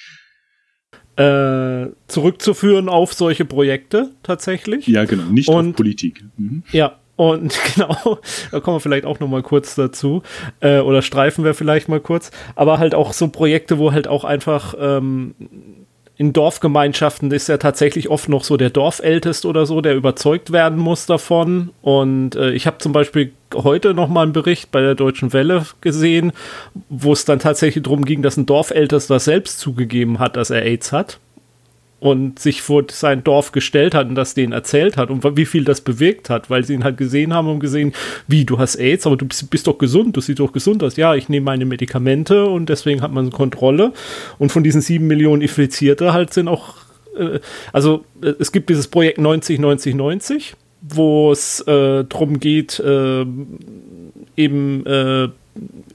Äh, zurückzuführen auf solche Projekte tatsächlich. Ja, genau, nicht Und, auf Politik. Mhm. Ja, und <laughs> genau, da kommen wir vielleicht auch noch mal kurz dazu. Äh, oder streifen wir vielleicht mal kurz. Aber halt auch so Projekte, wo halt auch einfach ähm, in Dorfgemeinschaften ist ja tatsächlich oft noch so der Dorfältest oder so, der überzeugt werden muss davon. Und äh, ich habe zum Beispiel heute noch mal einen Bericht bei der Deutschen Welle gesehen, wo es dann tatsächlich darum ging, dass ein Dorfältester selbst zugegeben hat, dass er AIDS hat und sich vor sein Dorf gestellt hat und das denen erzählt hat und wie viel das bewirkt hat, weil sie ihn halt gesehen haben und gesehen, wie du hast AIDS, aber du bist, bist doch gesund, du siehst doch gesund aus. Ja, ich nehme meine Medikamente und deswegen hat man Kontrolle. Und von diesen sieben Millionen Infizierte halt sind auch, äh, also äh, es gibt dieses Projekt 90, 90, 90, wo es äh, darum geht, äh, eben äh,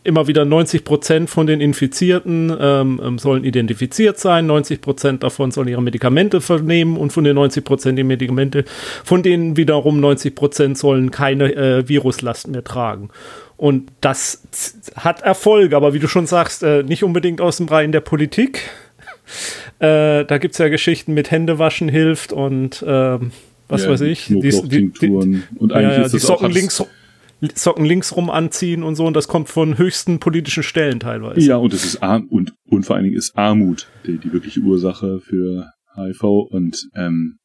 immer wieder 90 Prozent von den Infizierten ähm, ähm sollen identifiziert sein, 90 Prozent davon sollen ihre Medikamente vernehmen und von den 90 Prozent die Medikamente, von denen wiederum 90 Prozent sollen keine äh, Viruslast mehr tragen. Und das hat Erfolg, aber wie du schon sagst, äh, nicht unbedingt aus dem Reihen der Politik. Äh, da gibt es ja Geschichten mit Händewaschen hilft und ähm, was ja, weiß ich. Die, die, die, und eigentlich ja, ist das die Socken links Socken links rum anziehen und so und das kommt von höchsten politischen Stellen teilweise. Ja, und es ist Arm und, und vor allen Dingen ist Armut die, die wirkliche Ursache für HIV und ähm,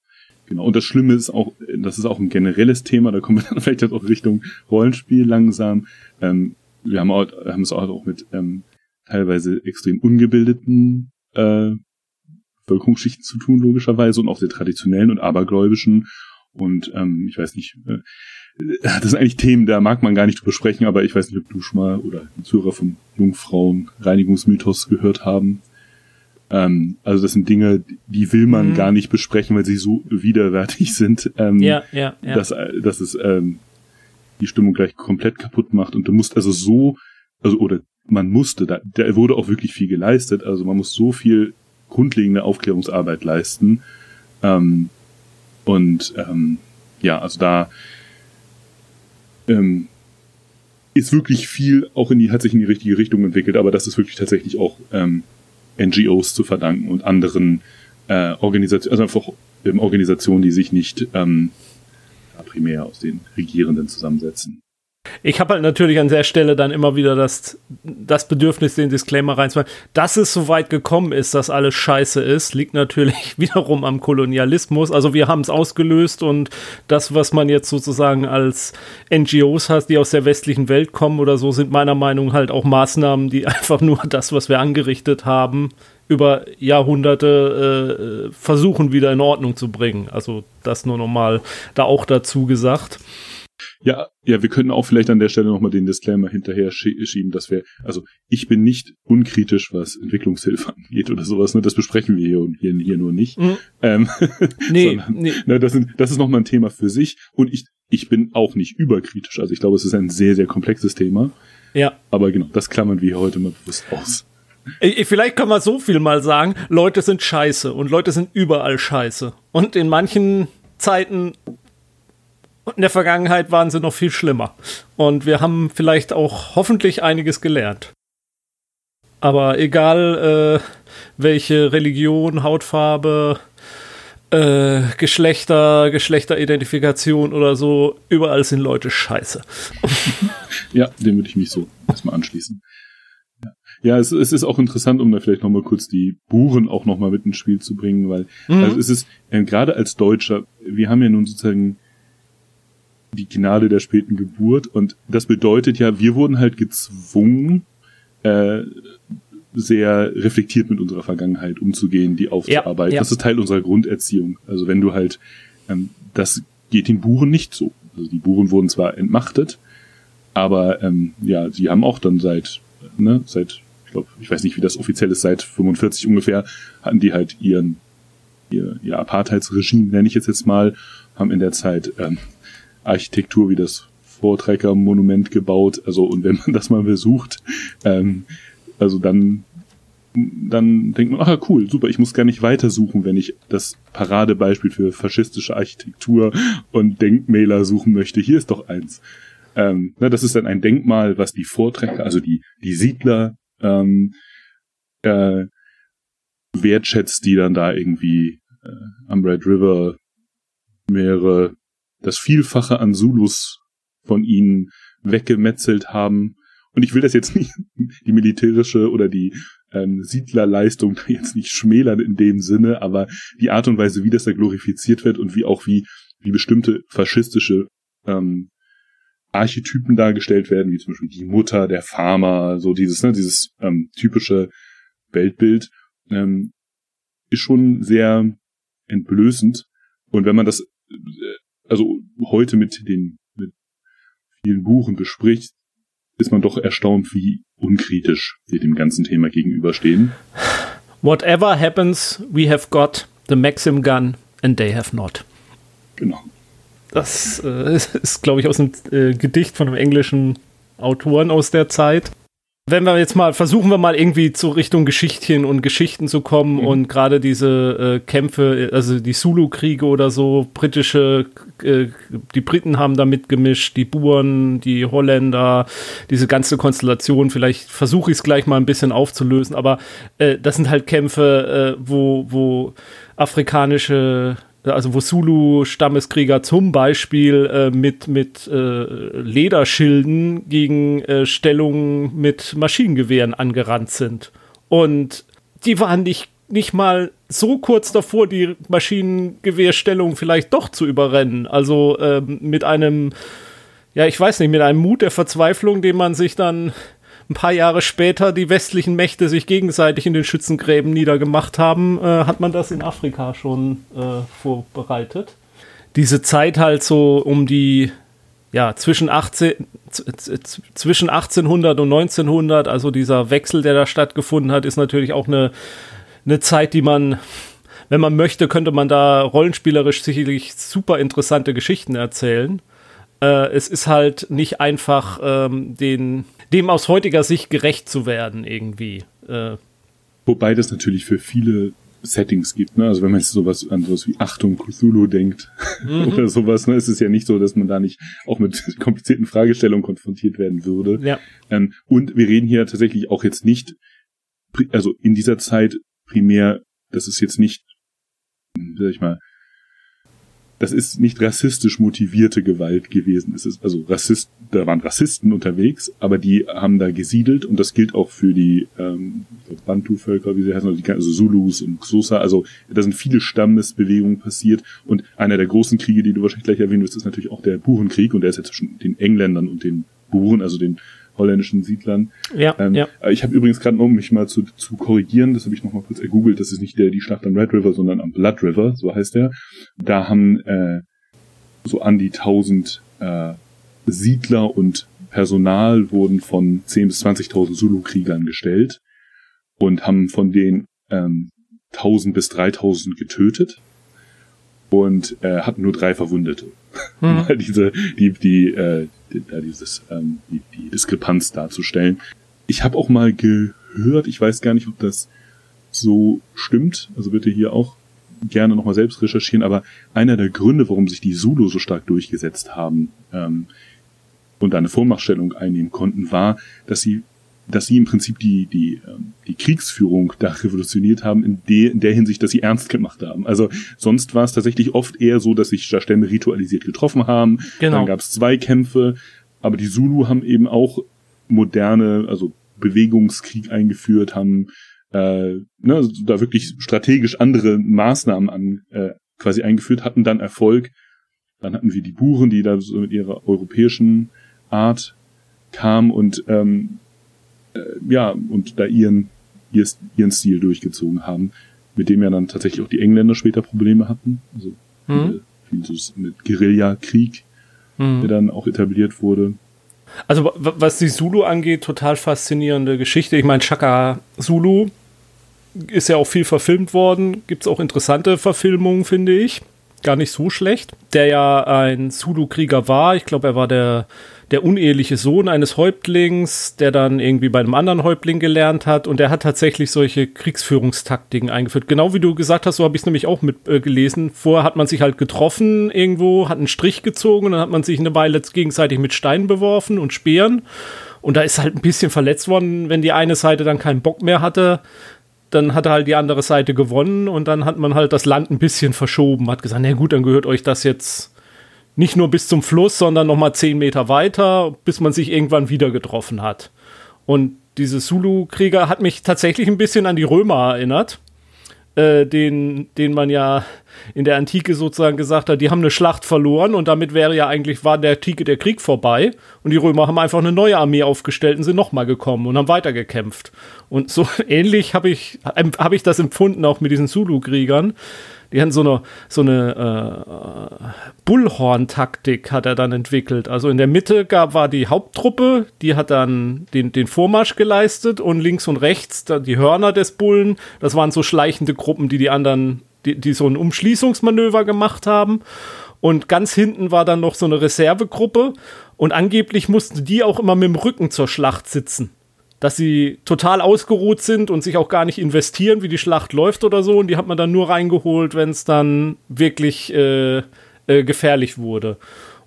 genau. Und das Schlimme ist auch, das ist auch ein generelles Thema, da kommen wir <laughs> dann vielleicht auch Richtung Rollenspiel langsam. Ähm, wir haben, auch, haben es auch mit ähm, teilweise extrem ungebildeten äh, Bevölkerungsschichten zu tun, logischerweise, und auch sehr traditionellen und abergläubischen und ähm, ich weiß nicht, äh, <laughs> das sind eigentlich Themen, da mag man gar nicht drüber sprechen, aber ich weiß nicht, ob du schon mal oder ein Zuhörer vom Jungfrauen-Reinigungsmythos gehört haben. Ähm, also das sind Dinge, die will man mhm. gar nicht besprechen, weil sie so widerwärtig <laughs> sind, ähm, ja, ja, ja. dass, dass es ähm, die Stimmung gleich komplett kaputt macht. Und du musst also so, also oder man musste, da, da wurde auch wirklich viel geleistet, also man muss so viel grundlegende Aufklärungsarbeit leisten. Ähm, und ähm, ja, also da ähm, ist wirklich viel auch in die, hat sich in die richtige Richtung entwickelt, aber das ist wirklich tatsächlich auch ähm, NGOs zu verdanken und anderen äh, Organisationen, also einfach ähm, Organisationen, die sich nicht ähm, primär aus den Regierenden zusammensetzen. Ich habe halt natürlich an der Stelle dann immer wieder das, das Bedürfnis, den Disclaimer reinzumachen. Dass es so weit gekommen ist, dass alles scheiße ist, liegt natürlich <laughs> wiederum am Kolonialismus. Also wir haben es ausgelöst und das, was man jetzt sozusagen als NGOs hat, die aus der westlichen Welt kommen oder so, sind meiner Meinung nach halt auch Maßnahmen, die <laughs> einfach nur das, was wir angerichtet haben, über Jahrhunderte äh, versuchen wieder in Ordnung zu bringen. Also das nur nochmal da auch dazu gesagt. Ja, ja, wir können auch vielleicht an der Stelle nochmal den Disclaimer hinterher schieben, dass wir, also ich bin nicht unkritisch, was Entwicklungshilfe <laughs> angeht oder sowas, ne, das besprechen wir hier, hier, hier nur nicht. Mhm. Ähm, <laughs> nee, sondern, nee. Ne, das, sind, das ist nochmal ein Thema für sich und ich, ich bin auch nicht überkritisch, also ich glaube, es ist ein sehr, sehr komplexes Thema. Ja. Aber genau, das klammern wir heute mal bewusst aus. Vielleicht kann man so viel mal sagen, Leute sind scheiße und Leute sind überall scheiße. Und in manchen Zeiten und in der Vergangenheit waren sie noch viel schlimmer. Und wir haben vielleicht auch hoffentlich einiges gelernt. Aber egal, äh, welche Religion, Hautfarbe, äh, Geschlechter, Geschlechteridentifikation oder so, überall sind Leute scheiße. <laughs> ja, dem würde ich mich so erstmal anschließen. Ja, es, es ist auch interessant, um da vielleicht nochmal kurz die Buren auch nochmal mit ins Spiel zu bringen, weil mhm. also es ist, äh, gerade als Deutscher, wir haben ja nun sozusagen die Gnade der späten Geburt. Und das bedeutet ja, wir wurden halt gezwungen, äh, sehr reflektiert mit unserer Vergangenheit umzugehen, die aufzuarbeiten. Ja, ja. Das ist Teil unserer Grunderziehung. Also wenn du halt, ähm, das geht den Buren nicht so. Also die Buren wurden zwar entmachtet, aber ähm, ja, sie haben auch dann seit, ne, seit, ich glaube, ich weiß nicht, wie das offiziell ist, seit 45 ungefähr, hatten die halt ihren ihr, ihr Apartheidsregime, nenne ich jetzt jetzt mal, haben in der Zeit ähm, Architektur wie das Vorträgermonument gebaut. Also und wenn man <laughs> das mal besucht, ähm, also dann dann denkt man, ach cool, super, ich muss gar nicht weitersuchen, wenn ich das Paradebeispiel für faschistische Architektur und Denkmäler suchen möchte. Hier ist doch eins. Ähm, na, das ist dann ein Denkmal, was die Vorträger, also die, die Siedler ähm, äh, wertschätzt, die dann da irgendwie äh, am Red River mehrere das Vielfache an Zulus von ihnen weggemetzelt haben. Und ich will das jetzt <laughs> nicht, die militärische oder die ähm, Siedlerleistung jetzt nicht schmälern in dem Sinne, aber die Art und Weise, wie das da glorifiziert wird und wie auch wie, wie bestimmte faschistische ähm, Archetypen dargestellt werden, wie zum Beispiel die Mutter, der Farmer, so dieses, ne, dieses ähm, typische Weltbild, ähm, ist schon sehr entblößend. Und wenn man das äh, also heute mit den mit vielen Buchen bespricht, ist man doch erstaunt, wie unkritisch wir dem ganzen Thema gegenüberstehen. Whatever happens, we have got the Maxim gun and they have not. Genau. Das äh, <laughs> ist, glaube ich, aus einem äh, Gedicht von einem englischen Autoren aus der Zeit wenn wir jetzt mal versuchen wir mal irgendwie zu Richtung Geschichtchen und Geschichten zu kommen mhm. und gerade diese äh, Kämpfe, also die Sulu-Kriege oder so, britische, äh, die Briten haben da mitgemischt, die Buren, die Holländer, diese ganze Konstellation, vielleicht versuche ich es gleich mal ein bisschen aufzulösen, aber äh, das sind halt Kämpfe, äh, wo, wo afrikanische also wo Zulu-Stammeskrieger zum Beispiel äh, mit, mit äh, Lederschilden gegen äh, Stellungen mit Maschinengewehren angerannt sind. Und die waren nicht, nicht mal so kurz davor, die Maschinengewehrstellung vielleicht doch zu überrennen. Also ähm, mit einem, ja, ich weiß nicht, mit einem Mut der Verzweiflung, den man sich dann ein paar Jahre später die westlichen Mächte sich gegenseitig in den Schützengräben niedergemacht haben, äh, hat man das in Afrika schon äh, vorbereitet. Diese Zeit halt so um die ja, zwischen, 18, zwischen 1800 und 1900, also dieser Wechsel, der da stattgefunden hat, ist natürlich auch eine, eine Zeit, die man, wenn man möchte, könnte man da rollenspielerisch sicherlich super interessante Geschichten erzählen. Äh, es ist halt nicht einfach, ähm, den, dem aus heutiger Sicht gerecht zu werden, irgendwie. Äh. Wobei das natürlich für viele Settings gibt. Ne? Also wenn man jetzt sowas an sowas wie Achtung Cthulhu denkt <laughs> mhm. oder sowas, ne, ist es ja nicht so, dass man da nicht auch mit <laughs> komplizierten Fragestellungen konfrontiert werden würde. Ja. Ähm, und wir reden hier tatsächlich auch jetzt nicht, also in dieser Zeit primär, das ist jetzt nicht, sag ich mal, das ist nicht rassistisch motivierte Gewalt gewesen. Es ist also Rassist, da waren Rassisten unterwegs, aber die haben da gesiedelt und das gilt auch für die ähm, Bantu-Völker, wie sie heißen, also, Zulus und Xhosa. Also da sind viele Stammesbewegungen passiert und einer der großen Kriege, die du wahrscheinlich gleich erwähnen wirst, ist natürlich auch der Burenkrieg und der ist ja zwischen den Engländern und den Buren, also den holländischen Siedlern. Ja, ähm, ja. Ich habe übrigens gerade noch, um mich mal zu, zu korrigieren, das habe ich noch mal kurz ergoogelt, das ist nicht der die Schlacht am Red River, sondern am Blood River, so heißt der. Da haben äh, so an die 1000 äh, Siedler und Personal wurden von 10.000 bis 20.000 Zulu-Kriegern gestellt und haben von denen ähm, 1000 bis 3000 getötet und äh, hatten nur drei Verwundete. <laughs> Hm. Weil diese, die, die, äh, die, dieses, ähm, die, die Diskrepanz darzustellen. Ich habe auch mal gehört, ich weiß gar nicht, ob das so stimmt, also bitte hier auch gerne nochmal selbst recherchieren, aber einer der Gründe, warum sich die Zulu so stark durchgesetzt haben ähm, und eine Vormachtstellung einnehmen konnten, war, dass sie dass sie im Prinzip die, die, ähm, die Kriegsführung da revolutioniert haben, in, de, in der Hinsicht, dass sie ernst gemacht haben. Also sonst war es tatsächlich oft eher so, dass sich da Stämme ritualisiert getroffen haben. Genau. Dann gab es Zweikämpfe, aber die Zulu haben eben auch moderne, also Bewegungskrieg eingeführt, haben äh, ne, da wirklich strategisch andere Maßnahmen an äh, quasi eingeführt, hatten dann Erfolg. Dann hatten wir die Buren, die da so mit ihrer europäischen Art kamen und ähm, äh, ja, und da ihren, ihren Stil durchgezogen haben, mit dem ja dann tatsächlich auch die Engländer später Probleme hatten. Also mhm. viel, viel so mit Guerillakrieg, mhm. der dann auch etabliert wurde. Also was die Zulu angeht, total faszinierende Geschichte. Ich meine, Shaka Zulu ist ja auch viel verfilmt worden. Gibt es auch interessante Verfilmungen, finde ich. Gar nicht so schlecht. Der ja ein Zulu-Krieger war. Ich glaube, er war der der uneheliche Sohn eines Häuptlings, der dann irgendwie bei einem anderen Häuptling gelernt hat und der hat tatsächlich solche Kriegsführungstaktiken eingeführt. Genau wie du gesagt hast, so habe ich es nämlich auch mit äh. Vorher hat man sich halt getroffen irgendwo, hat einen Strich gezogen und dann hat man sich eine Weile gegenseitig mit Steinen beworfen und Speeren. Und da ist halt ein bisschen verletzt worden, wenn die eine Seite dann keinen Bock mehr hatte, dann hat halt die andere Seite gewonnen und dann hat man halt das Land ein bisschen verschoben, hat gesagt, na gut, dann gehört euch das jetzt nicht nur bis zum Fluss, sondern noch mal zehn Meter weiter, bis man sich irgendwann wieder getroffen hat. Und diese Zulu-Krieger hat mich tatsächlich ein bisschen an die Römer erinnert, äh, den, den man ja in der Antike sozusagen gesagt hat, die haben eine Schlacht verloren und damit wäre ja eigentlich, war der Antike der Krieg vorbei und die Römer haben einfach eine neue Armee aufgestellt und sind nochmal gekommen und haben weitergekämpft. Und so <laughs> ähnlich habe ich, hab ich das empfunden auch mit diesen Zulu-Kriegern die hatten so eine, so eine äh, Bullhorn-Taktik hat er dann entwickelt. Also in der Mitte gab, war die Haupttruppe, die hat dann den, den Vormarsch geleistet und links und rechts die Hörner des Bullen. Das waren so schleichende Gruppen, die die anderen, die, die so ein Umschließungsmanöver gemacht haben. Und ganz hinten war dann noch so eine Reservegruppe und angeblich mussten die auch immer mit dem Rücken zur Schlacht sitzen dass sie total ausgeruht sind und sich auch gar nicht investieren, wie die Schlacht läuft oder so. Und die hat man dann nur reingeholt, wenn es dann wirklich äh, äh, gefährlich wurde.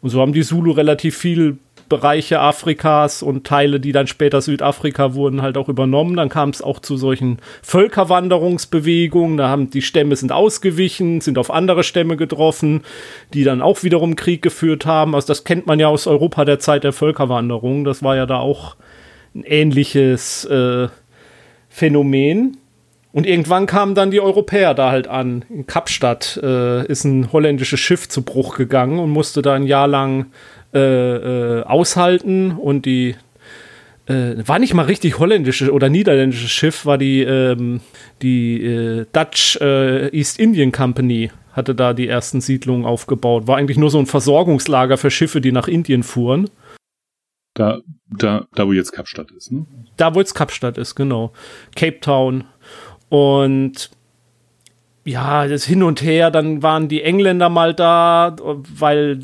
Und so haben die Zulu relativ viel Bereiche Afrikas und Teile, die dann später Südafrika wurden, halt auch übernommen. Dann kam es auch zu solchen Völkerwanderungsbewegungen. Da haben die Stämme sind ausgewichen, sind auf andere Stämme getroffen, die dann auch wiederum Krieg geführt haben. Also das kennt man ja aus Europa der Zeit der Völkerwanderung. Das war ja da auch ein ähnliches äh, Phänomen. Und irgendwann kamen dann die Europäer da halt an. In Kapstadt äh, ist ein holländisches Schiff zu Bruch gegangen und musste da ein Jahr lang äh, äh, aushalten. Und die äh, war nicht mal richtig holländisches oder niederländisches Schiff, war die, ähm, die äh, Dutch East Indian Company hatte da die ersten Siedlungen aufgebaut. War eigentlich nur so ein Versorgungslager für Schiffe, die nach Indien fuhren. Da, da, da wo jetzt Kapstadt ist, ne? Da, wo jetzt Kapstadt ist, genau. Cape Town. Und ja, das Hin und Her, dann waren die Engländer mal da, weil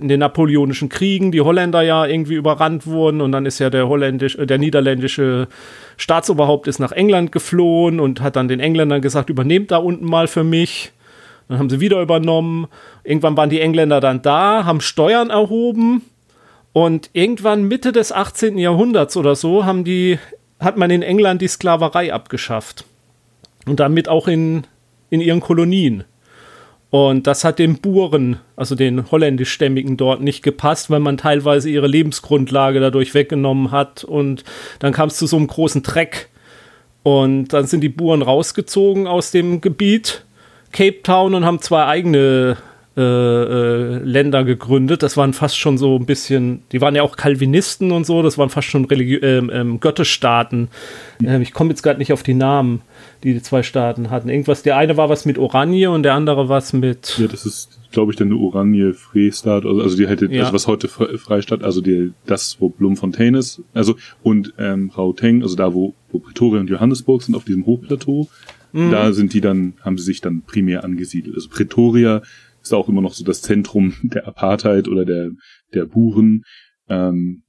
in den napoleonischen Kriegen die Holländer ja irgendwie überrannt wurden und dann ist ja der holländisch, der niederländische Staatsoberhaupt ist nach England geflohen und hat dann den Engländern gesagt, übernehmt da unten mal für mich. Dann haben sie wieder übernommen. Irgendwann waren die Engländer dann da, haben Steuern erhoben und irgendwann Mitte des 18. Jahrhunderts oder so haben die, hat man in England die Sklaverei abgeschafft. Und damit auch in in ihren Kolonien. Und das hat den Buren, also den holländischstämmigen dort, nicht gepasst, weil man teilweise ihre Lebensgrundlage dadurch weggenommen hat. Und dann kam es zu so einem großen Treck. Und dann sind die Buren rausgezogen aus dem Gebiet Cape Town und haben zwei eigene äh, äh, Länder gegründet. Das waren fast schon so ein bisschen, die waren ja auch Calvinisten und so, das waren fast schon Religi ähm, ähm, Götterstaaten. Ähm, ich komme jetzt gerade nicht auf die Namen, die die zwei Staaten hatten. Irgendwas, der eine war was mit Oranje und der andere was mit. Ja, das ist, glaube ich, dann eine Oranje Freestadt, also, also die hätte, ja. also was heute Freistadt, also die, das, wo Bloemfontein ist, also und ähm, Gauteng, also da, wo, wo Pretoria und Johannesburg sind, auf diesem Hochplateau. Mhm. Da sind die dann, haben sie sich dann primär angesiedelt. Also Pretoria ist auch immer noch so das Zentrum der Apartheid oder der, der Buren. Ähm,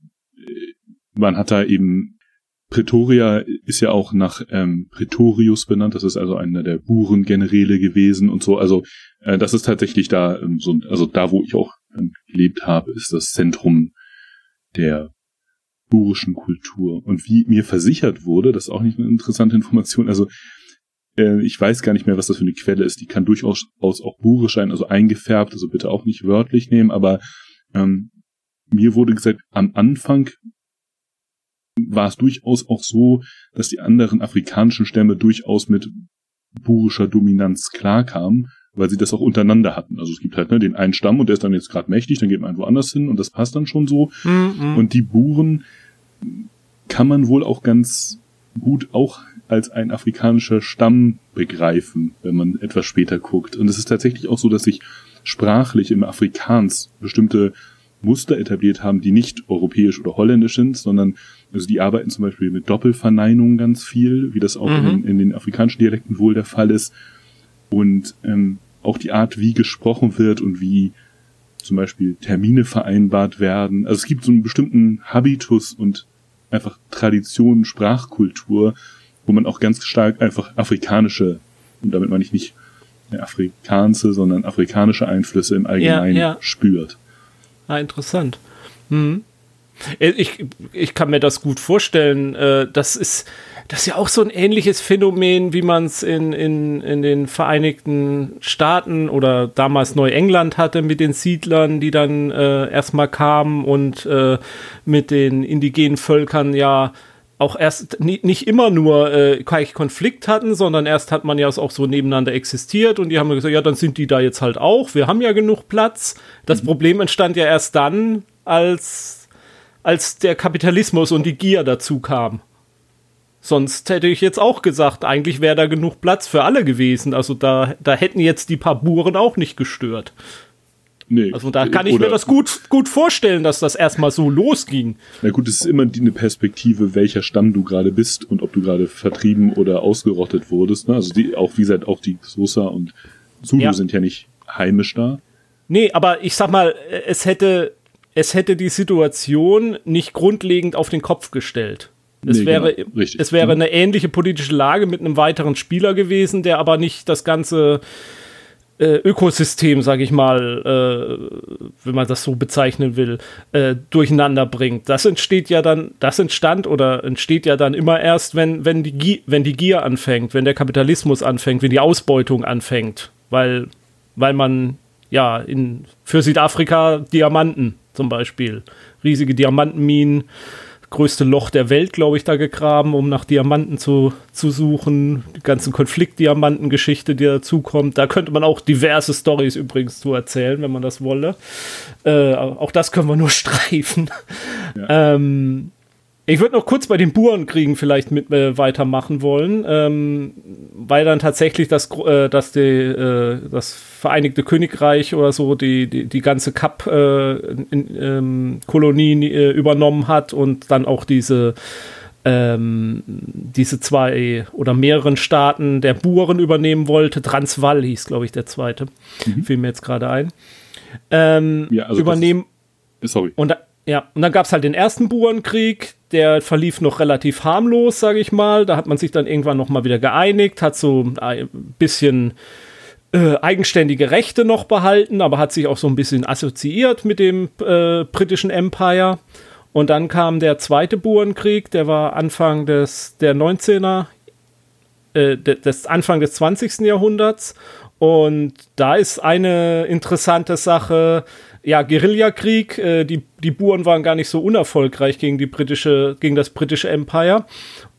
man hat da eben Pretoria ist ja auch nach ähm, Pretorius benannt, das ist also einer der Burengeneräle gewesen und so. Also äh, das ist tatsächlich da ähm, so, also da, wo ich auch ähm, gelebt habe, ist das Zentrum der burischen Kultur. Und wie mir versichert wurde, das ist auch nicht eine interessante Information, also äh, ich weiß gar nicht mehr, was das für eine Quelle ist. Die kann durchaus auch burisch sein, also eingefärbt, also bitte auch nicht wörtlich nehmen, aber ähm, mir wurde gesagt, am Anfang war es durchaus auch so, dass die anderen afrikanischen Stämme durchaus mit burischer Dominanz klarkamen, weil sie das auch untereinander hatten. Also es gibt halt ne, den einen Stamm und der ist dann jetzt gerade mächtig, dann geht man woanders hin und das passt dann schon so. Mhm. Und die Buren kann man wohl auch ganz gut auch als ein afrikanischer Stamm begreifen, wenn man etwas später guckt. Und es ist tatsächlich auch so, dass sich sprachlich im Afrikaans bestimmte Muster etabliert haben, die nicht europäisch oder holländisch sind, sondern also die arbeiten zum Beispiel mit Doppelverneinungen ganz viel, wie das auch mhm. in, in, den afrikanischen Dialekten wohl der Fall ist. Und ähm, auch die Art, wie gesprochen wird und wie zum Beispiel Termine vereinbart werden. Also es gibt so einen bestimmten Habitus und einfach Tradition, Sprachkultur, wo man auch ganz stark einfach afrikanische, und damit meine ich nicht afrikanische, sondern afrikanische Einflüsse im Allgemeinen ja, ja. spürt. Ah, interessant. Hm. Ich, ich kann mir das gut vorstellen. Äh, das ist, das ist ja auch so ein ähnliches Phänomen, wie man es in, in, in den Vereinigten Staaten oder damals Neuengland hatte mit den Siedlern, die dann äh, erstmal kamen und äh, mit den indigenen Völkern ja auch erst nicht immer nur äh, Konflikt hatten, sondern erst hat man ja auch so nebeneinander existiert und die haben gesagt, ja, dann sind die da jetzt halt auch, wir haben ja genug Platz. Das mhm. Problem entstand ja erst dann, als, als der Kapitalismus und die Gier dazu kam. Sonst hätte ich jetzt auch gesagt, eigentlich wäre da genug Platz für alle gewesen. Also da, da hätten jetzt die paar Buren auch nicht gestört. Nee. Also da kann ich mir das gut, gut vorstellen, dass das erstmal so losging. Na gut, es ist immer die, eine Perspektive, welcher Stamm du gerade bist und ob du gerade vertrieben oder ausgerottet wurdest. Ne? Also die, auch wie gesagt, auch die Sosa und Zulu ja. sind ja nicht heimisch da. Nee, aber ich sag mal, es hätte, es hätte die Situation nicht grundlegend auf den Kopf gestellt. Es nee, wäre, genau. es wäre mhm. eine ähnliche politische Lage mit einem weiteren Spieler gewesen, der aber nicht das ganze äh, Ökosystem, sage ich mal, äh, wenn man das so bezeichnen will, äh, durcheinander bringt. Das entsteht ja dann, das entstand oder entsteht ja dann immer erst, wenn, wenn, die, Gier, wenn die Gier anfängt, wenn der Kapitalismus anfängt, wenn die Ausbeutung anfängt, weil, weil man ja in, für Südafrika Diamanten zum Beispiel, riesige Diamantenminen, größte Loch der Welt, glaube ich, da gegraben, um nach Diamanten zu, zu suchen. Die ganzen Konfliktdiamantengeschichte, die dazukommt. Da könnte man auch diverse Stories übrigens zu erzählen, wenn man das wolle. Äh, auch das können wir nur <laughs> streifen. Ja. Ähm, Ich würde noch kurz bei den Burenkriegen vielleicht mit äh, weitermachen wollen, ähm, weil dann tatsächlich das, äh, das, die, äh, das Vereinigte Königreich oder so die, die, die ganze Kap-Kolonie äh, äh, übernommen hat und dann auch diese, ähm, diese zwei oder mehreren Staaten der Buren übernehmen wollte. Transvaal hieß, glaube ich, der zweite. Mhm. Fiel mir jetzt gerade ein. Ähm, ja, also übernehmen. Das, sorry. Und ja, und dann gab es halt den ersten Burenkrieg, der verlief noch relativ harmlos, sage ich mal. Da hat man sich dann irgendwann noch mal wieder geeinigt, hat so ein bisschen äh, eigenständige Rechte noch behalten, aber hat sich auch so ein bisschen assoziiert mit dem äh, britischen Empire. Und dann kam der zweite Burenkrieg, der war Anfang des der 19er, äh, des Anfang des 20. Jahrhunderts. Und da ist eine interessante Sache, ja, Guerillakrieg. Äh, die, die Buren waren gar nicht so unerfolgreich gegen, die britische, gegen das britische Empire.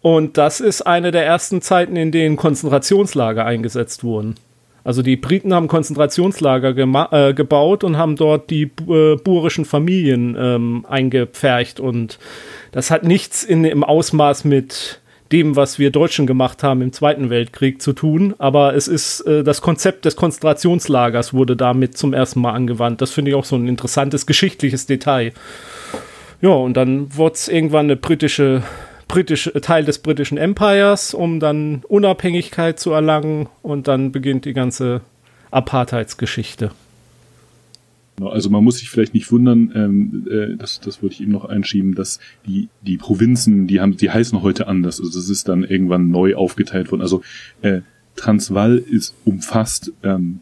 Und das ist eine der ersten Zeiten, in denen Konzentrationslager eingesetzt wurden. Also die Briten haben Konzentrationslager äh, gebaut und haben dort die äh, burischen Familien ähm, eingepfercht. Und das hat nichts in, im Ausmaß mit dem, was wir Deutschen gemacht haben im Zweiten Weltkrieg zu tun. Aber es ist äh, das Konzept des Konzentrationslagers wurde damit zum ersten Mal angewandt. Das finde ich auch so ein interessantes geschichtliches Detail. Ja, und dann wurde es irgendwann eine britische, britische Teil des britischen Empires, um dann Unabhängigkeit zu erlangen. Und dann beginnt die ganze Apartheidsgeschichte. Genau, also man muss sich vielleicht nicht wundern, ähm, äh, das, das würde ich eben noch einschieben, dass die, die Provinzen, die haben, die heißen heute anders. Also das ist dann irgendwann neu aufgeteilt worden. Also äh, Transvaal ist umfasst ähm,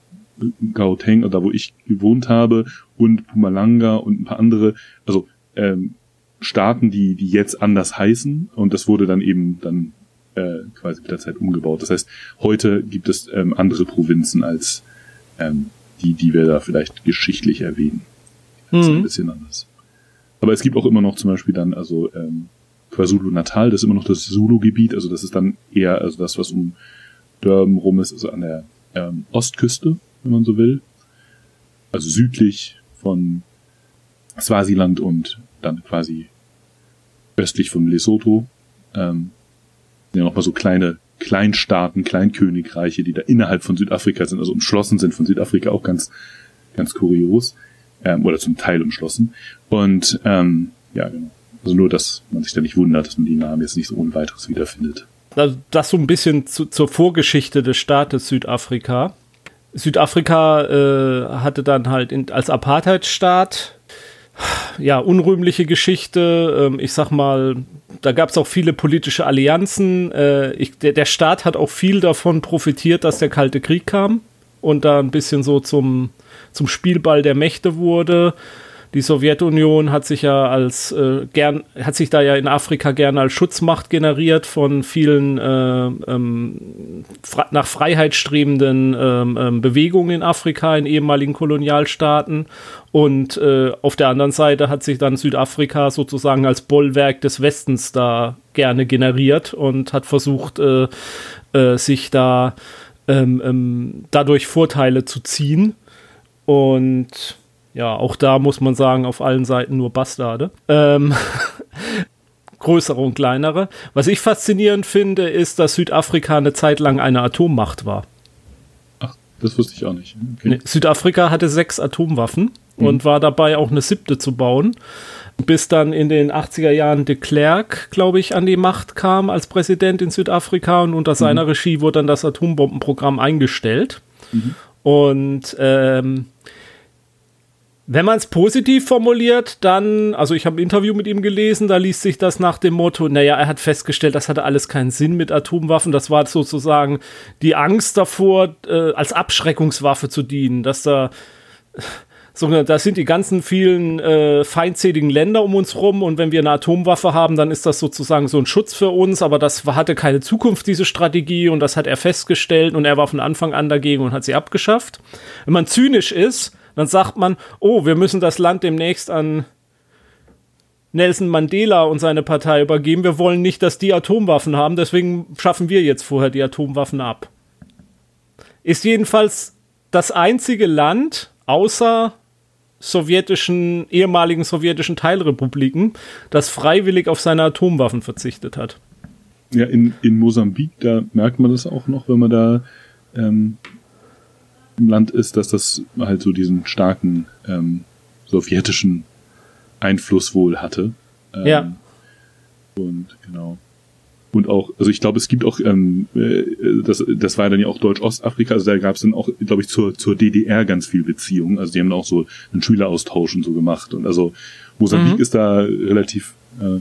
Gauteng, da wo ich gewohnt habe, und Pumalanga und ein paar andere, also ähm, Staaten, die, die jetzt anders heißen. Und das wurde dann eben dann äh, quasi mit der Zeit umgebaut. Das heißt, heute gibt es ähm, andere Provinzen als ähm, die, die wir da vielleicht geschichtlich erwähnen. Das ist mhm. ein bisschen anders. Aber es gibt auch immer noch zum Beispiel dann, also ähm, KwaZulu Natal, das ist immer noch das Zulu-Gebiet, also das ist dann eher also das, was um Durban rum ist, also an der ähm, Ostküste, wenn man so will. Also südlich von Swasiland und dann quasi östlich von Lesotho. Ähm, ja nochmal so kleine Kleinstaaten, Kleinkönigreiche, die da innerhalb von Südafrika sind, also umschlossen sind von Südafrika, auch ganz, ganz kurios. Ähm, oder zum Teil umschlossen. Und ähm, ja, genau. Also nur, dass man sich da nicht wundert, dass man die Namen jetzt nicht so ohne weiteres wiederfindet. Also das so ein bisschen zu, zur Vorgeschichte des Staates Südafrika. Südafrika äh, hatte dann halt in, als Apartheidsstaat ja, unrühmliche Geschichte. Ähm, ich sag mal, da gab es auch viele politische Allianzen. Äh, ich, der, der Staat hat auch viel davon profitiert, dass der Kalte Krieg kam und da ein bisschen so zum, zum Spielball der Mächte wurde. Die Sowjetunion hat sich ja als äh, gern, hat sich da ja in Afrika gerne als Schutzmacht generiert von vielen äh, ähm, nach Freiheit strebenden ähm, ähm, Bewegungen in Afrika, in ehemaligen Kolonialstaaten. Und äh, auf der anderen Seite hat sich dann Südafrika sozusagen als Bollwerk des Westens da gerne generiert und hat versucht, äh, äh, sich da ähm, ähm, dadurch Vorteile zu ziehen. Und ja, auch da muss man sagen, auf allen Seiten nur Bastarde. Ähm, <laughs> größere und kleinere. Was ich faszinierend finde, ist, dass Südafrika eine Zeit lang eine Atommacht war. Ach, das wusste ich auch nicht. Okay. Nee, Südafrika hatte sechs Atomwaffen mhm. und war dabei auch eine siebte zu bauen. Bis dann in den 80er Jahren de Klerk, glaube ich, an die Macht kam als Präsident in Südafrika und unter seiner mhm. Regie wurde dann das Atombombenprogramm eingestellt. Mhm. Und ähm, wenn man es positiv formuliert, dann, also ich habe ein Interview mit ihm gelesen, da liest sich das nach dem Motto, naja, er hat festgestellt, das hatte alles keinen Sinn mit Atomwaffen. Das war sozusagen die Angst davor, äh, als Abschreckungswaffe zu dienen, dass da so, da sind die ganzen vielen äh, feindseligen Länder um uns rum und wenn wir eine Atomwaffe haben, dann ist das sozusagen so ein Schutz für uns, aber das hatte keine Zukunft, diese Strategie und das hat er festgestellt und er war von Anfang an dagegen und hat sie abgeschafft. Wenn man zynisch ist, dann sagt man, oh, wir müssen das Land demnächst an Nelson Mandela und seine Partei übergeben. Wir wollen nicht, dass die Atomwaffen haben, deswegen schaffen wir jetzt vorher die Atomwaffen ab. Ist jedenfalls das einzige Land außer sowjetischen, ehemaligen sowjetischen Teilrepubliken, das freiwillig auf seine Atomwaffen verzichtet hat. Ja, in, in Mosambik, da merkt man das auch noch, wenn man da ähm, Land ist, dass das halt so diesen starken ähm, sowjetischen Einfluss wohl hatte. Ähm, ja. Und genau. Und auch, also ich glaube, es gibt auch, ähm, äh, das, das war dann ja auch Deutsch-Ostafrika, also da gab es dann auch, glaube ich, zur, zur DDR ganz viel Beziehungen. Also die haben auch so einen Schüleraustausch und so gemacht. Und also Mosambik mhm. ist da relativ, äh,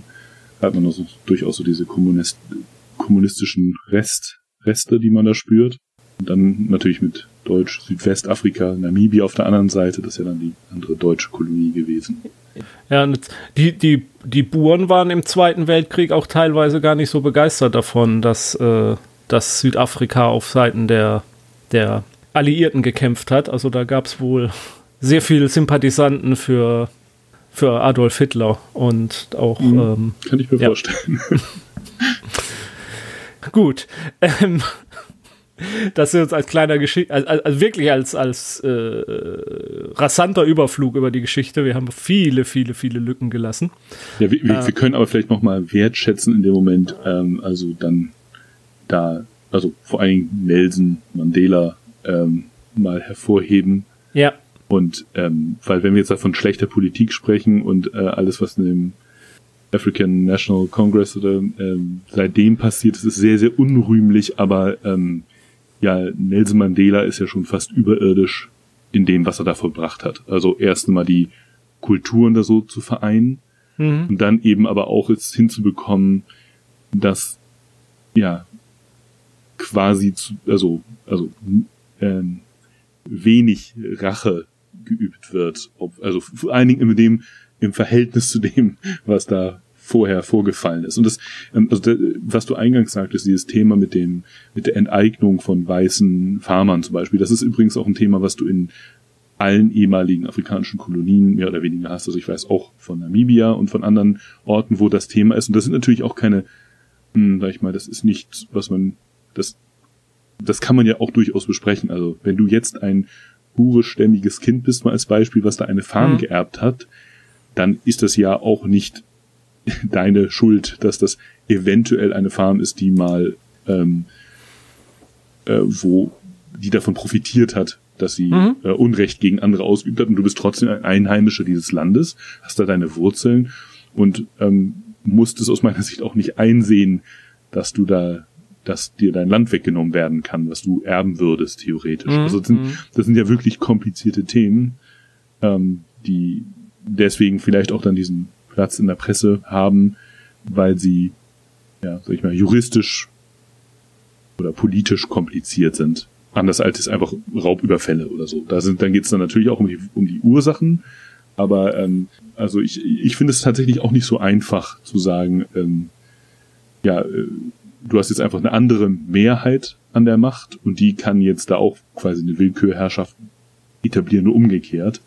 hat man also durchaus so diese Kommunist, kommunistischen Rest, Reste, die man da spürt. Und dann natürlich mit Deutsch, Südwestafrika, Namibia auf der anderen Seite, das ist ja dann die andere deutsche Kolonie gewesen. Ja, die, die, die Buren waren im Zweiten Weltkrieg auch teilweise gar nicht so begeistert davon, dass, äh, dass Südafrika auf Seiten der, der Alliierten gekämpft hat. Also da gab es wohl sehr viele Sympathisanten für, für Adolf Hitler und auch. Mhm, ähm, kann ich mir ja. vorstellen. <laughs> Gut. Ähm, dass wir uns als kleiner Geschichte, also, also, wirklich als, als äh, rasanter Überflug über die Geschichte, wir haben viele, viele, viele Lücken gelassen. Ja, wir, wir, äh, wir können aber vielleicht nochmal wertschätzen in dem Moment, ähm, also dann da, also vor allen Dingen Nelson Mandela ähm, mal hervorheben. Ja. Und ähm, weil wenn wir jetzt von schlechter Politik sprechen und äh, alles, was in dem African National Congress oder ähm, seitdem passiert, ist, ist sehr, sehr unrühmlich, aber ähm, ja, Nelson Mandela ist ja schon fast überirdisch in dem, was er da vollbracht hat. Also erst einmal die Kulturen da so zu vereinen mhm. und dann eben aber auch jetzt hinzubekommen, dass ja quasi zu, also also ähm, wenig Rache geübt wird, ob, also vor allen Dingen in dem im Verhältnis zu dem, was da vorher vorgefallen ist. Und das, ähm, also was du eingangs sagtest, dieses Thema mit dem, mit der Enteignung von weißen Farmern zum Beispiel, das ist übrigens auch ein Thema, was du in allen ehemaligen afrikanischen Kolonien mehr oder weniger hast. Also ich weiß auch von Namibia und von anderen Orten, wo das Thema ist. Und das sind natürlich auch keine, hm, sag ich mal, das ist nicht, was man, das, das kann man ja auch durchaus besprechen. Also wenn du jetzt ein hure-stämmiges Kind bist, mal als Beispiel, was da eine Farm mhm. geerbt hat, dann ist das ja auch nicht deine Schuld, dass das eventuell eine Farm ist, die mal ähm, äh, wo die davon profitiert hat, dass sie mhm. äh, Unrecht gegen andere ausgeübt hat und du bist trotzdem ein Einheimischer dieses Landes, hast da deine Wurzeln und ähm, musst es aus meiner Sicht auch nicht einsehen, dass du da, dass dir dein Land weggenommen werden kann, was du erben würdest, theoretisch. Mhm. Also das sind, mhm. das sind ja wirklich komplizierte Themen, ähm, die deswegen vielleicht auch dann diesen Platz in der Presse haben, weil sie, ja, sag ich mal, juristisch oder politisch kompliziert sind. Anders als es einfach Raubüberfälle oder so. Da sind, dann geht es dann natürlich auch um die, um die Ursachen. Aber ähm, also ich, ich finde es tatsächlich auch nicht so einfach zu sagen, ähm, ja, äh, du hast jetzt einfach eine andere Mehrheit an der Macht und die kann jetzt da auch quasi eine Willkürherrschaft etablieren, nur umgekehrt.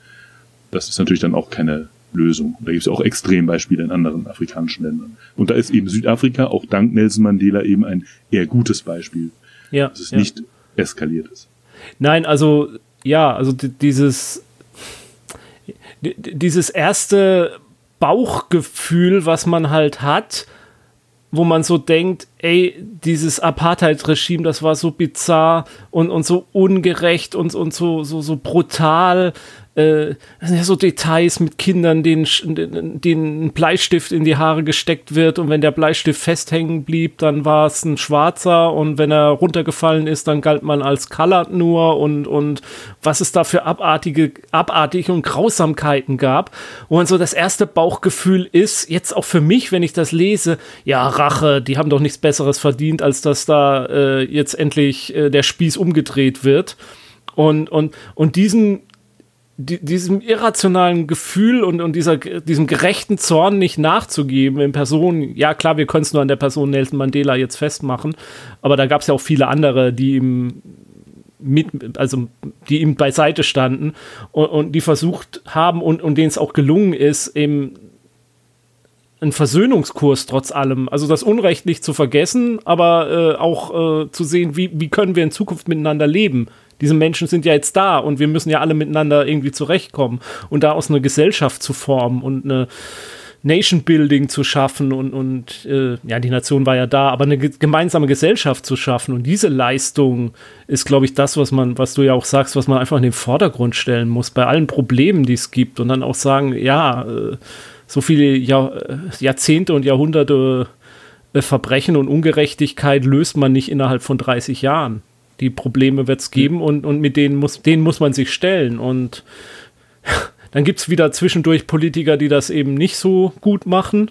Das ist natürlich dann auch keine Lösung. Da gibt es auch Extrembeispiele in anderen afrikanischen Ländern. Und da ist eben Südafrika auch dank Nelson Mandela eben ein eher gutes Beispiel, ja, dass es ja. nicht eskaliert ist. Nein, also ja, also dieses dieses erste Bauchgefühl, was man halt hat, wo man so denkt, ey, dieses Apartheid-Regime, das war so bizarr und, und so ungerecht und, und so, so, so brutal äh, ja so Details mit Kindern, denen, denen ein Bleistift in die Haare gesteckt wird und wenn der Bleistift festhängen blieb, dann war es ein schwarzer und wenn er runtergefallen ist, dann galt man als colored nur und, und was es da für abartige, abartige und Grausamkeiten gab. Und so das erste Bauchgefühl ist, jetzt auch für mich, wenn ich das lese, ja, Rache, die haben doch nichts Besseres verdient, als dass da äh, jetzt endlich äh, der Spieß umgedreht wird. Und, und, und diesen, die, diesem irrationalen Gefühl und, und dieser, diesem gerechten Zorn nicht nachzugeben in Person, ja klar, wir können es nur an der Person Nelson Mandela jetzt festmachen, aber da gab es ja auch viele andere, die ihm mit, also die ihm beiseite standen und, und die versucht haben und, und denen es auch gelungen ist, eben ein Versöhnungskurs trotz allem. Also das Unrecht nicht zu vergessen, aber äh, auch äh, zu sehen, wie, wie können wir in Zukunft miteinander leben. Diese Menschen sind ja jetzt da und wir müssen ja alle miteinander irgendwie zurechtkommen und da aus einer Gesellschaft zu formen und eine Nation Building zu schaffen und, und äh, ja, die Nation war ja da, aber eine gemeinsame Gesellschaft zu schaffen und diese Leistung ist, glaube ich, das, was man, was du ja auch sagst, was man einfach in den Vordergrund stellen muss, bei allen Problemen, die es gibt und dann auch sagen, ja, äh, so viele Jahr, äh, Jahrzehnte und Jahrhunderte äh, Verbrechen und Ungerechtigkeit löst man nicht innerhalb von 30 Jahren. Die Probleme wird es geben und, und mit denen muss, denen muss man sich stellen und <laughs> dann gibt es wieder zwischendurch Politiker, die das eben nicht so gut machen.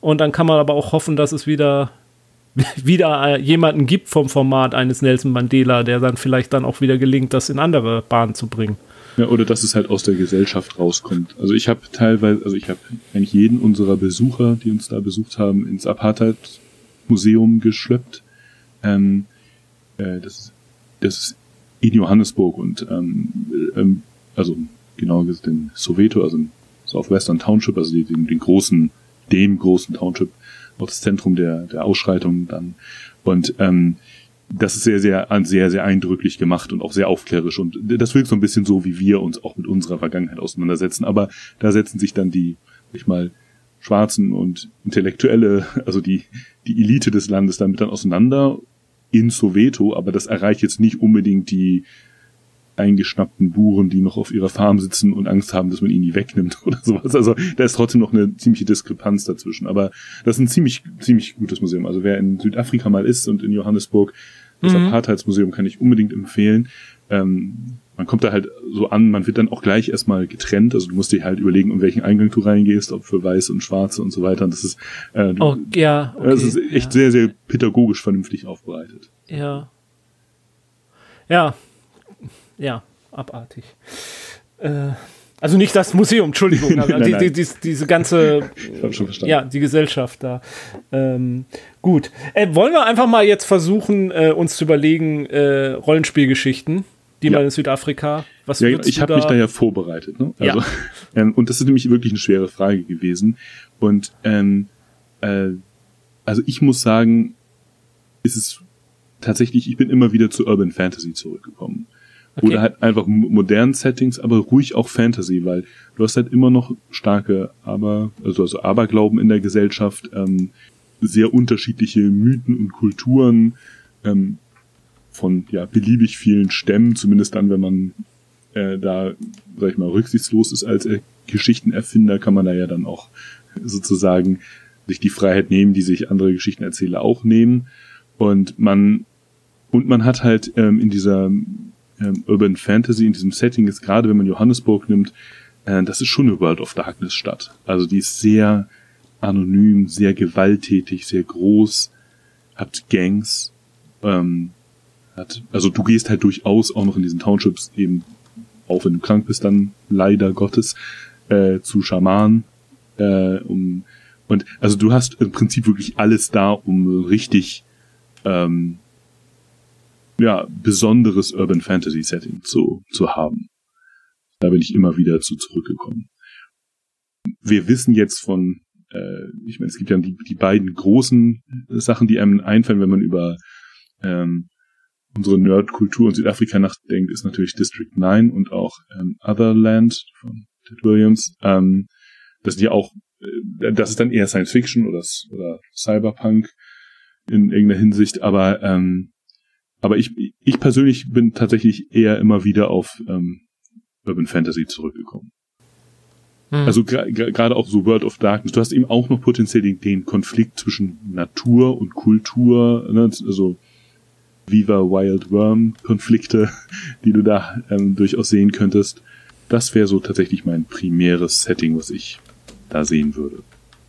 Und dann kann man aber auch hoffen, dass es wieder, <laughs> wieder äh, jemanden gibt vom Format eines Nelson Mandela, der dann vielleicht dann auch wieder gelingt, das in andere Bahnen zu bringen. Ja, oder dass es halt aus der Gesellschaft rauskommt. Also ich habe teilweise, also ich habe eigentlich jeden unserer Besucher, die uns da besucht haben, ins Apartheid-Museum geschleppt. Ähm, äh, das, das ist in Johannesburg und ähm, ähm, also genau gesagt in Soweto, also im Southwestern Township, also den, den großen, dem großen Township, auch das Zentrum der, der Ausschreitungen dann. Und ähm, das ist sehr, sehr, sehr, sehr eindrücklich gemacht und auch sehr aufklärisch. Und das wirkt so ein bisschen so, wie wir uns auch mit unserer Vergangenheit auseinandersetzen. Aber da setzen sich dann die, ich mal, Schwarzen und Intellektuelle, <laughs> also die, die Elite des Landes damit dann auseinander in Soweto. Aber das erreicht jetzt nicht unbedingt die, eingeschnappten Buren, die noch auf ihrer Farm sitzen und Angst haben, dass man ihnen die wegnimmt <laughs> oder sowas. Also da ist trotzdem noch eine ziemliche Diskrepanz dazwischen. Aber das ist ein ziemlich, ziemlich gutes Museum. Also wer in Südafrika mal ist und in Johannesburg, das mhm. Apartheidsmuseum kann ich unbedingt empfehlen. Ähm, man kommt da halt so an, man wird dann auch gleich erstmal getrennt. Also du musst dir halt überlegen, um welchen Eingang du reingehst, ob für Weiße und Schwarze und so weiter. Und das ist, äh, oh, ja, okay, das ist echt ja. sehr, sehr pädagogisch vernünftig aufbereitet. Ja. Ja, ja, abartig. Äh, also nicht das Museum, Entschuldigung, <laughs> nein, die, nein. Die, die, diese ganze, <laughs> ja, die Gesellschaft da. Ähm, gut, äh, wollen wir einfach mal jetzt versuchen, äh, uns zu überlegen, äh, Rollenspielgeschichten, die ja. man in Südafrika, was ja, Ich habe mich da ja vorbereitet. Ne? Also, ja. <laughs> Ähm, und das ist nämlich wirklich eine schwere Frage gewesen. Und ähm, äh, also ich muss sagen, ist es tatsächlich, ich bin immer wieder zu Urban Fantasy zurückgekommen. Okay. Oder halt einfach modernen Settings, aber ruhig auch Fantasy, weil du hast halt immer noch starke Aber, also, also Aberglauben in der Gesellschaft, ähm, sehr unterschiedliche Mythen und Kulturen ähm, von ja beliebig vielen Stämmen, zumindest dann, wenn man äh, da, sag ich mal, rücksichtslos ist als äh, Geschichtenerfinder, kann man da ja dann auch sozusagen sich die Freiheit nehmen, die sich andere Geschichtenerzähler auch nehmen. Und man und man hat halt ähm, in dieser ähm, Urban Fantasy in diesem Setting ist, gerade wenn man Johannesburg nimmt, äh, das ist schon eine World of Darkness Stadt. Also die ist sehr anonym, sehr gewalttätig, sehr groß, hat Gangs, ähm, hat, also du gehst halt durchaus auch noch in diesen Townships eben, auch wenn du krank bist, dann leider Gottes, äh, zu Schamanen, äh, um, und also du hast im Prinzip wirklich alles da, um richtig ähm, ja, besonderes Urban Fantasy Setting zu, zu haben. Da bin ich immer wieder zu zurückgekommen. Wir wissen jetzt von, äh, ich meine, es gibt ja die, die beiden großen Sachen, die einem einfallen, wenn man über ähm, unsere Nerdkultur in Südafrika nachdenkt, ist natürlich District 9 und auch ähm, Otherland von Ted Williams. Ähm, das sind ja auch, äh, das ist dann eher Science Fiction oder, oder Cyberpunk in irgendeiner Hinsicht, aber ähm, aber ich, ich persönlich bin tatsächlich eher immer wieder auf ähm, Urban Fantasy zurückgekommen. Hm. Also gerade auch so World of Darkness. Du hast eben auch noch potenziell den, den Konflikt zwischen Natur und Kultur, ne? also Viva Wild Worm Konflikte, <laughs> die du da ähm, durchaus sehen könntest. Das wäre so tatsächlich mein primäres Setting, was ich da sehen würde.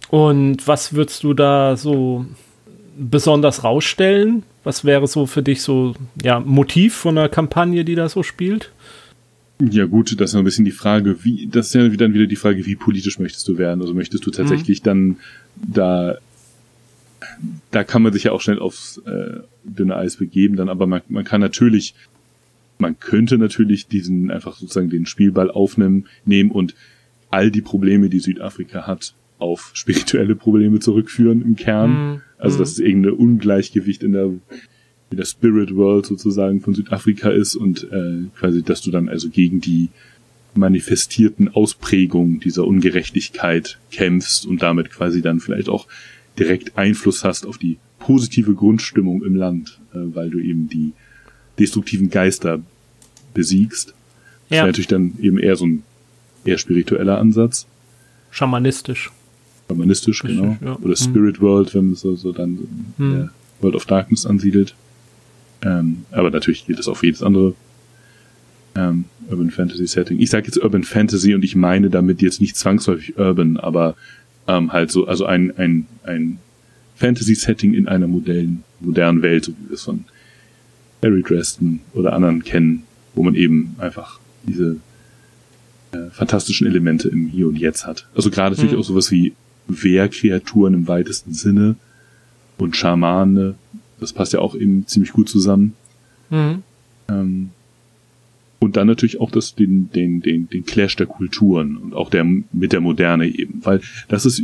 Und was würdest du da so besonders rausstellen? Was wäre so für dich so, ja, Motiv von einer Kampagne, die da so spielt? Ja gut, das ist ein bisschen die Frage, wie, das ist ja dann wieder die Frage, wie politisch möchtest du werden? Also möchtest du tatsächlich mhm. dann da, da kann man sich ja auch schnell aufs äh, dünne Eis begeben, dann aber man, man kann natürlich, man könnte natürlich diesen einfach sozusagen den Spielball aufnehmen, nehmen und all die Probleme, die Südafrika hat, auf <laughs> spirituelle Probleme zurückführen im Kern. Mhm. Also das mhm. ist irgendein Ungleichgewicht in der wie der Spirit World sozusagen von Südafrika ist und äh, quasi, dass du dann also gegen die manifestierten Ausprägungen dieser Ungerechtigkeit kämpfst und damit quasi dann vielleicht auch direkt Einfluss hast auf die positive Grundstimmung im Land, äh, weil du eben die destruktiven Geister besiegst. Das ja. wäre natürlich dann eben eher so ein eher spiritueller Ansatz. Schamanistisch. Schamanistisch, Richtig, genau. Ja. Oder Spirit hm. World, wenn man so, so dann hm. World of Darkness ansiedelt. Ähm, aber natürlich gilt das auf jedes andere ähm, Urban Fantasy Setting. Ich sage jetzt Urban Fantasy und ich meine damit jetzt nicht zwangsläufig Urban, aber ähm, halt so, also ein, ein, ein Fantasy-Setting in einer modernen, modernen Welt, so wie wir es von Harry Dresden oder anderen kennen, wo man eben einfach diese äh, fantastischen Elemente im Hier und Jetzt hat. Also gerade natürlich mhm. auch sowas wie Wehrkreaturen im weitesten Sinne und Schamane, das passt ja auch eben ziemlich gut zusammen. Mhm. Ähm, und dann natürlich auch das, den, den, den, den Clash der Kulturen und auch der, mit der Moderne eben. Weil das ist,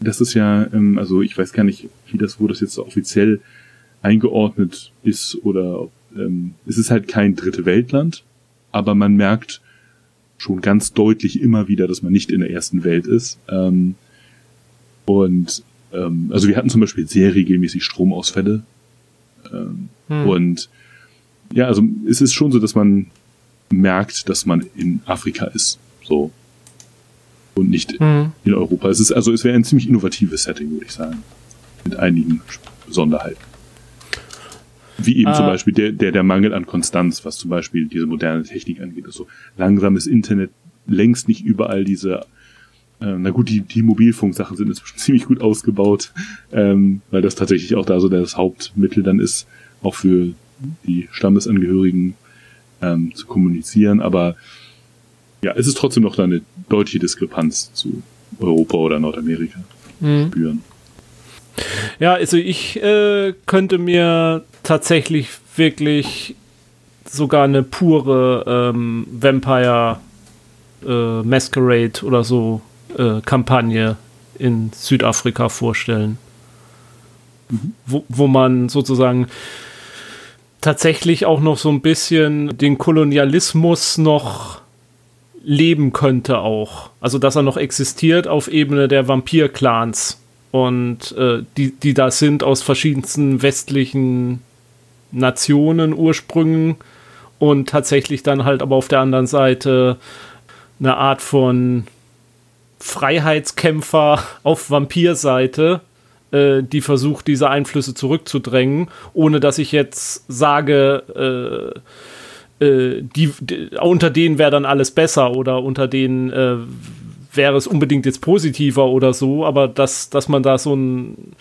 das ist ja, ähm, also ich weiß gar nicht, wie das, wo das jetzt offiziell eingeordnet ist oder ähm, es ist halt kein dritte Weltland, aber man merkt schon ganz deutlich immer wieder, dass man nicht in der ersten Welt ist. Ähm, und ähm, also wir hatten zum Beispiel sehr regelmäßig Stromausfälle. Ähm, hm. Und ja, also es ist schon so, dass man merkt, dass man in Afrika ist. So. Und nicht mhm. in Europa. Es ist, also es wäre ein ziemlich innovatives Setting, würde ich sagen. Mit einigen Sonderheiten. Wie eben ah. zum Beispiel der, der, der Mangel an Konstanz, was zum Beispiel diese moderne Technik angeht. Also langsames Internet, längst nicht überall diese äh, na gut, die, die Mobilfunksachen sind inzwischen <laughs> ziemlich gut ausgebaut, ähm, weil das tatsächlich auch da so das Hauptmittel dann ist, auch für die Stammesangehörigen ähm, zu kommunizieren, aber ja, es ist trotzdem noch eine deutliche Diskrepanz zu Europa oder Nordamerika mhm. spüren. Ja, also ich äh, könnte mir tatsächlich wirklich sogar eine pure ähm, Vampire äh, Masquerade oder so äh, Kampagne in Südafrika vorstellen. Mhm. Wo, wo man sozusagen tatsächlich auch noch so ein bisschen den Kolonialismus noch leben könnte auch. Also dass er noch existiert auf Ebene der Vampir-Clans und äh, die, die da sind aus verschiedensten westlichen Nationen, Ursprüngen und tatsächlich dann halt aber auf der anderen Seite eine Art von Freiheitskämpfer auf Vampirseite, äh, die versucht, diese Einflüsse zurückzudrängen, ohne dass ich jetzt sage, äh, äh, die, die, unter denen wäre dann alles besser oder unter denen äh, wäre es unbedingt jetzt positiver oder so, aber dass, dass man da so ein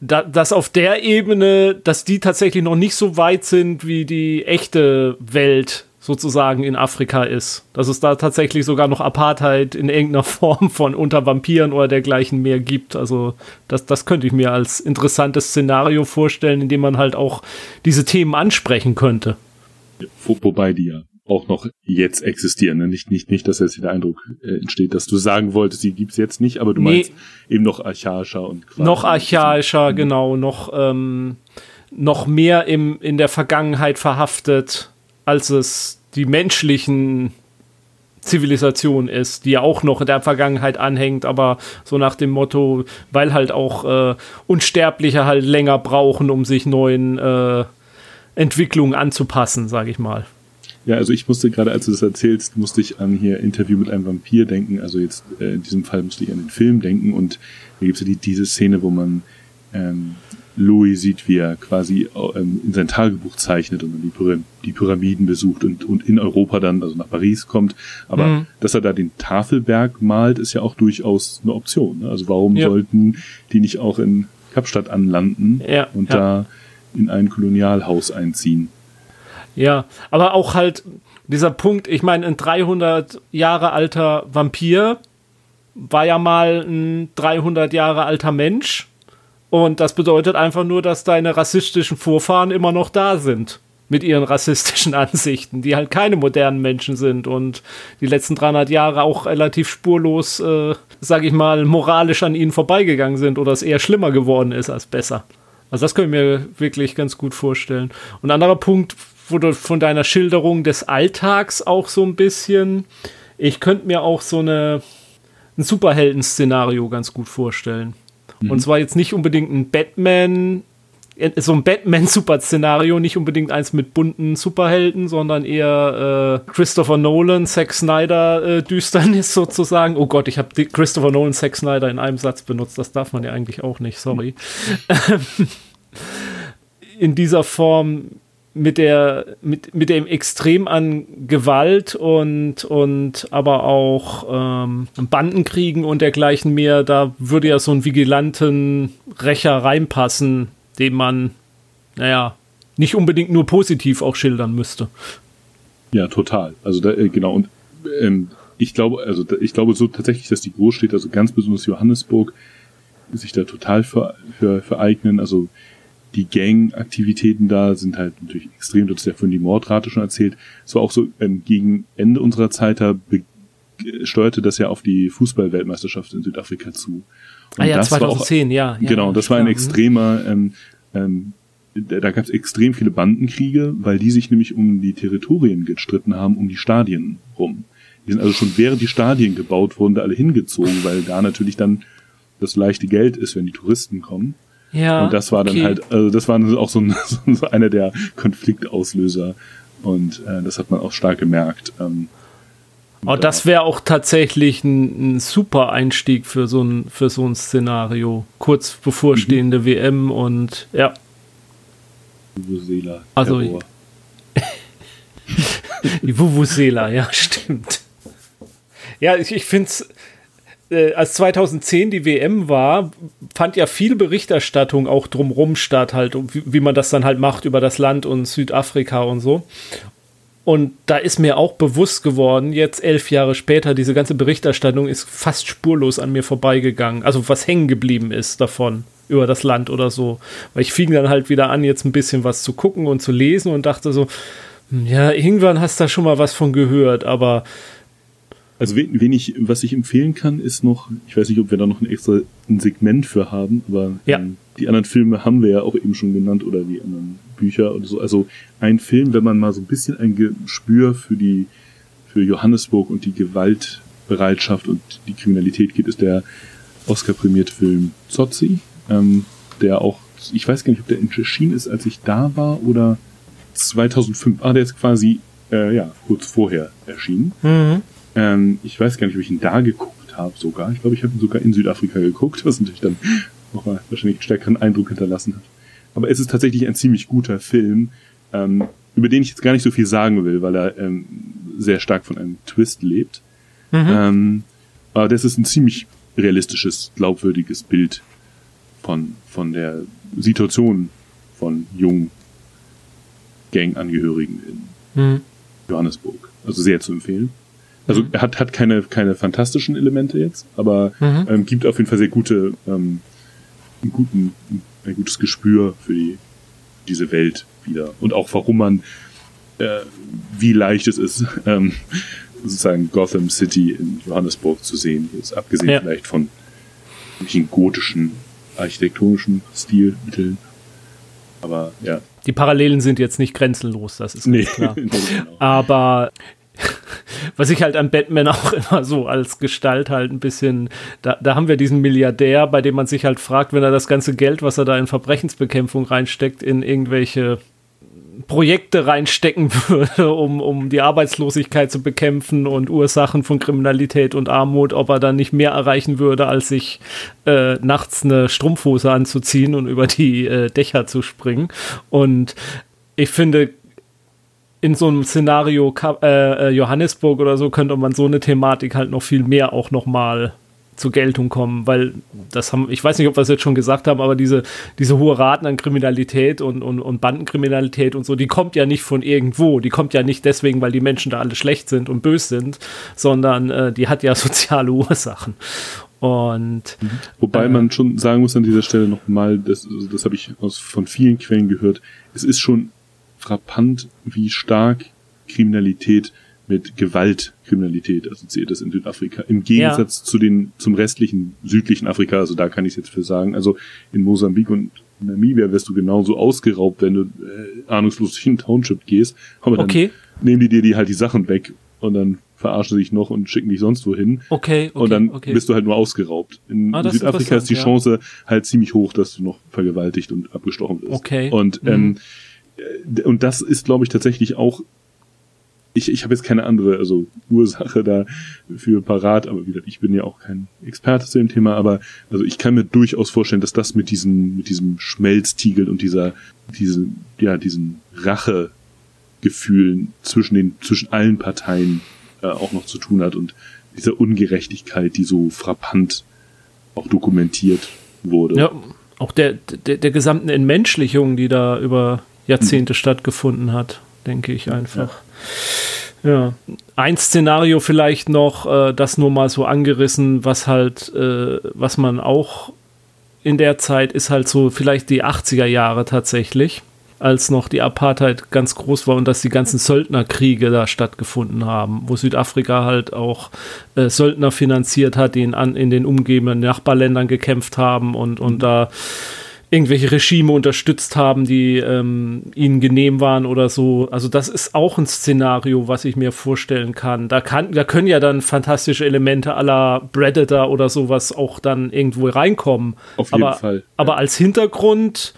da, dass auf der Ebene, dass die tatsächlich noch nicht so weit sind wie die echte Welt sozusagen in Afrika ist. Dass es da tatsächlich sogar noch Apartheid in irgendeiner <laughs> Form von unter Vampiren oder dergleichen mehr gibt. Also das, das könnte ich mir als interessantes Szenario vorstellen, in dem man halt auch diese Themen ansprechen könnte. Wo, wobei die ja auch noch jetzt existieren. Ne? Nicht, nicht, nicht, dass jetzt der Eindruck äh, entsteht, dass du sagen wolltest, die gibt's jetzt nicht, aber du nee. meinst eben noch archaischer und quasi Noch archaischer, mhm. genau, noch, ähm, noch mehr im, in der Vergangenheit verhaftet, als es die menschlichen Zivilisation ist, die ja auch noch in der Vergangenheit anhängt, aber so nach dem Motto, weil halt auch äh, Unsterbliche halt länger brauchen, um sich neuen äh, Entwicklungen anzupassen, sage ich mal. Ja, also ich musste gerade, als du das erzählst, musste ich an hier Interview mit einem Vampir denken. Also jetzt äh, in diesem Fall musste ich an den Film denken und da gibt es ja die, diese Szene, wo man ähm, Louis sieht, wie er quasi ähm, in sein Tagebuch zeichnet und die, Pyram die Pyramiden besucht und, und in Europa dann, also nach Paris kommt. Aber mhm. dass er da den Tafelberg malt, ist ja auch durchaus eine Option. Ne? Also warum ja. sollten die nicht auch in Kapstadt anlanden ja, und ja. da in ein Kolonialhaus einziehen? Ja, aber auch halt dieser Punkt, ich meine, ein 300 Jahre alter Vampir war ja mal ein 300 Jahre alter Mensch und das bedeutet einfach nur, dass deine rassistischen Vorfahren immer noch da sind. Mit ihren rassistischen <laughs> Ansichten, die halt keine modernen Menschen sind und die letzten 300 Jahre auch relativ spurlos, äh, sag ich mal, moralisch an ihnen vorbeigegangen sind oder es eher schlimmer geworden ist als besser. Also das können wir mir wirklich ganz gut vorstellen. Und ein anderer Punkt, wo du von deiner Schilderung des Alltags auch so ein bisschen, ich könnte mir auch so eine, ein Superhelden-Szenario ganz gut vorstellen. Mhm. Und zwar jetzt nicht unbedingt ein Batman, so ein Batman-Super-Szenario, nicht unbedingt eins mit bunten Superhelden, sondern eher äh, Christopher Nolan, Zack Snyder äh, Düsternis <laughs> sozusagen. Oh Gott, ich habe Christopher Nolan, Zack Snyder in einem Satz benutzt. Das darf man ja eigentlich auch nicht, sorry. <laughs> in dieser Form mit der mit, mit dem Extrem an Gewalt und und aber auch ähm, Bandenkriegen und dergleichen mehr, da würde ja so ein vigilanten Rächer reinpassen, den man, naja, nicht unbedingt nur positiv auch schildern müsste. Ja, total. Also da, äh, genau, und ähm, ich glaube, also ich glaube so tatsächlich, dass die Großstädte, also ganz besonders Johannesburg, sich da total für, für, vereignen. Also die Gang-Aktivitäten da sind halt natürlich extrem. Du hast ja vorhin die Mordrate schon erzählt. Es war auch so ähm, gegen Ende unserer Zeit da steuerte das ja auf die Fußball-Weltmeisterschaft in Südafrika zu. Und ah ja, 2010, auch, ja, ja. Genau, das war ein extremer, ähm, ähm, da, da gab es extrem viele Bandenkriege, weil die sich nämlich um die Territorien gestritten haben, um die Stadien rum. Die sind also schon während die Stadien gebaut wurden, da alle hingezogen, weil da natürlich dann das leichte Geld ist, wenn die Touristen kommen. Ja. Und das war dann okay. halt, also das war auch <laughs> so, ein, so einer der Konfliktauslöser. Und äh, das hat man auch stark gemerkt. Ähm, Oh, das wäre auch tatsächlich ein, ein, super Einstieg für so ein, für so ein Szenario. Kurz bevorstehende mhm. WM und ja. Vuvuzela. Also. die <laughs> Vuvuzela, ja, stimmt. Ja, ich, ich finde es. Äh, als 2010 die WM war, fand ja viel Berichterstattung auch drumrum statt, halt, wie, wie man das dann halt macht über das Land und Südafrika und so. Und da ist mir auch bewusst geworden, jetzt elf Jahre später, diese ganze Berichterstattung ist fast spurlos an mir vorbeigegangen. Also was hängen geblieben ist davon über das Land oder so. Weil ich fing dann halt wieder an, jetzt ein bisschen was zu gucken und zu lesen und dachte so, hm, ja, irgendwann hast du da schon mal was von gehört, aber also wen ich, was ich empfehlen kann, ist noch, ich weiß nicht, ob wir da noch ein extra ein Segment für haben, aber ja. ähm, die anderen Filme haben wir ja auch eben schon genannt oder die anderen Bücher oder so. Also ein Film, wenn man mal so ein bisschen ein Gespür für die, für Johannesburg und die Gewaltbereitschaft und die Kriminalität geht, ist der Oscar-prämierte Film Zotzi, ähm, der auch, ich weiß gar nicht, ob der erschienen ist, als ich da war oder 2005. Ah, der ist quasi, äh, ja, kurz vorher erschienen. Mhm. Ähm, ich weiß gar nicht, ob ich ihn da geguckt habe sogar. Ich glaube, ich habe ihn sogar in Südafrika geguckt, <laughs> was natürlich dann nochmal wahrscheinlich einen stärkeren Eindruck hinterlassen hat. Aber es ist tatsächlich ein ziemlich guter Film, ähm, über den ich jetzt gar nicht so viel sagen will, weil er ähm, sehr stark von einem Twist lebt. Mhm. Ähm, aber das ist ein ziemlich realistisches, glaubwürdiges Bild von, von der Situation von jungen Gangangehörigen in mhm. Johannesburg. Also sehr zu empfehlen. Also er hat, hat keine, keine fantastischen Elemente jetzt, aber mhm. ähm, gibt auf jeden Fall sehr gute ähm, einen guten, ein gutes Gespür für die, diese Welt wieder. Und auch warum man, äh, wie leicht es ist, <laughs> ähm, sozusagen Gotham City in Johannesburg zu sehen. Jetzt abgesehen ja. vielleicht von irgendwelchen gotischen architektonischen Stilmitteln. Aber ja. Die Parallelen sind jetzt nicht grenzenlos, das ist nee. klar. <laughs> genau. Aber was ich halt an Batman <laughs> auch immer so als Gestalt halt ein bisschen, da, da haben wir diesen Milliardär, bei dem man sich halt fragt, wenn er das ganze Geld, was er da in Verbrechensbekämpfung reinsteckt, in irgendwelche Projekte reinstecken <laughs> würde, um, um die Arbeitslosigkeit zu bekämpfen und Ursachen von Kriminalität und Armut, ob er dann nicht mehr erreichen würde, als sich äh, nachts eine Strumpfhose anzuziehen und über die äh, Dächer zu springen. Und ich finde, in so einem Szenario äh, äh, Johannesburg oder so könnte man so eine Thematik halt noch viel mehr auch noch mal zur Geltung kommen, weil das haben, ich weiß nicht, ob wir es jetzt schon gesagt haben, aber diese, diese hohe Raten an Kriminalität und, und, und Bandenkriminalität und so, die kommt ja nicht von irgendwo, die kommt ja nicht deswegen, weil die Menschen da alle schlecht sind und böse sind, sondern äh, die hat ja <laughs> soziale Ursachen. Und wobei äh, man schon sagen muss an dieser Stelle nochmal, das, das habe ich aus von vielen Quellen gehört, es ist schon frappant, wie stark Kriminalität mit Gewaltkriminalität assoziiert ist in Südafrika. Im Gegensatz ja. zu den, zum restlichen südlichen Afrika, also da kann ich es jetzt für sagen. Also in Mosambik und Namibia wirst du genauso ausgeraubt, wenn du äh, ahnungslos durch einen Township gehst. Aber dann okay. nehmen die dir die halt die Sachen weg und dann verarschen dich noch und schicken dich sonst wohin. Okay, okay Und dann okay. bist du halt nur ausgeraubt. In, ah, Südafrika ist, ist die ja. Chance halt ziemlich hoch, dass du noch vergewaltigt und abgestochen wirst. Okay. Und, mhm. ähm, äh, und das ist, glaube ich, tatsächlich auch ich, ich habe jetzt keine andere also Ursache da für parat, aber wie gesagt, ich bin ja auch kein Experte zu dem Thema, aber also ich kann mir durchaus vorstellen, dass das mit diesem mit diesem Schmelztiegel und dieser diese ja diesen Rachegefühlen zwischen den zwischen allen Parteien äh, auch noch zu tun hat und dieser Ungerechtigkeit, die so frappant auch dokumentiert wurde. Ja, auch der, der, der gesamten Entmenschlichung, die da über Jahrzehnte mhm. stattgefunden hat, denke ich einfach. Ja. ja. Ein Szenario vielleicht noch, äh, das nur mal so angerissen, was halt, äh, was man auch in der Zeit ist halt so vielleicht die 80er Jahre tatsächlich als noch die Apartheid ganz groß war und dass die ganzen Söldnerkriege da stattgefunden haben, wo Südafrika halt auch äh, Söldner finanziert hat, die in, an, in den umgebenden Nachbarländern gekämpft haben und, und da irgendwelche Regime unterstützt haben, die ähm, ihnen genehm waren oder so. Also das ist auch ein Szenario, was ich mir vorstellen kann. Da, kann, da können ja dann fantastische Elemente aller Predator oder sowas auch dann irgendwo reinkommen. Auf jeden aber, Fall. Ja. Aber als Hintergrund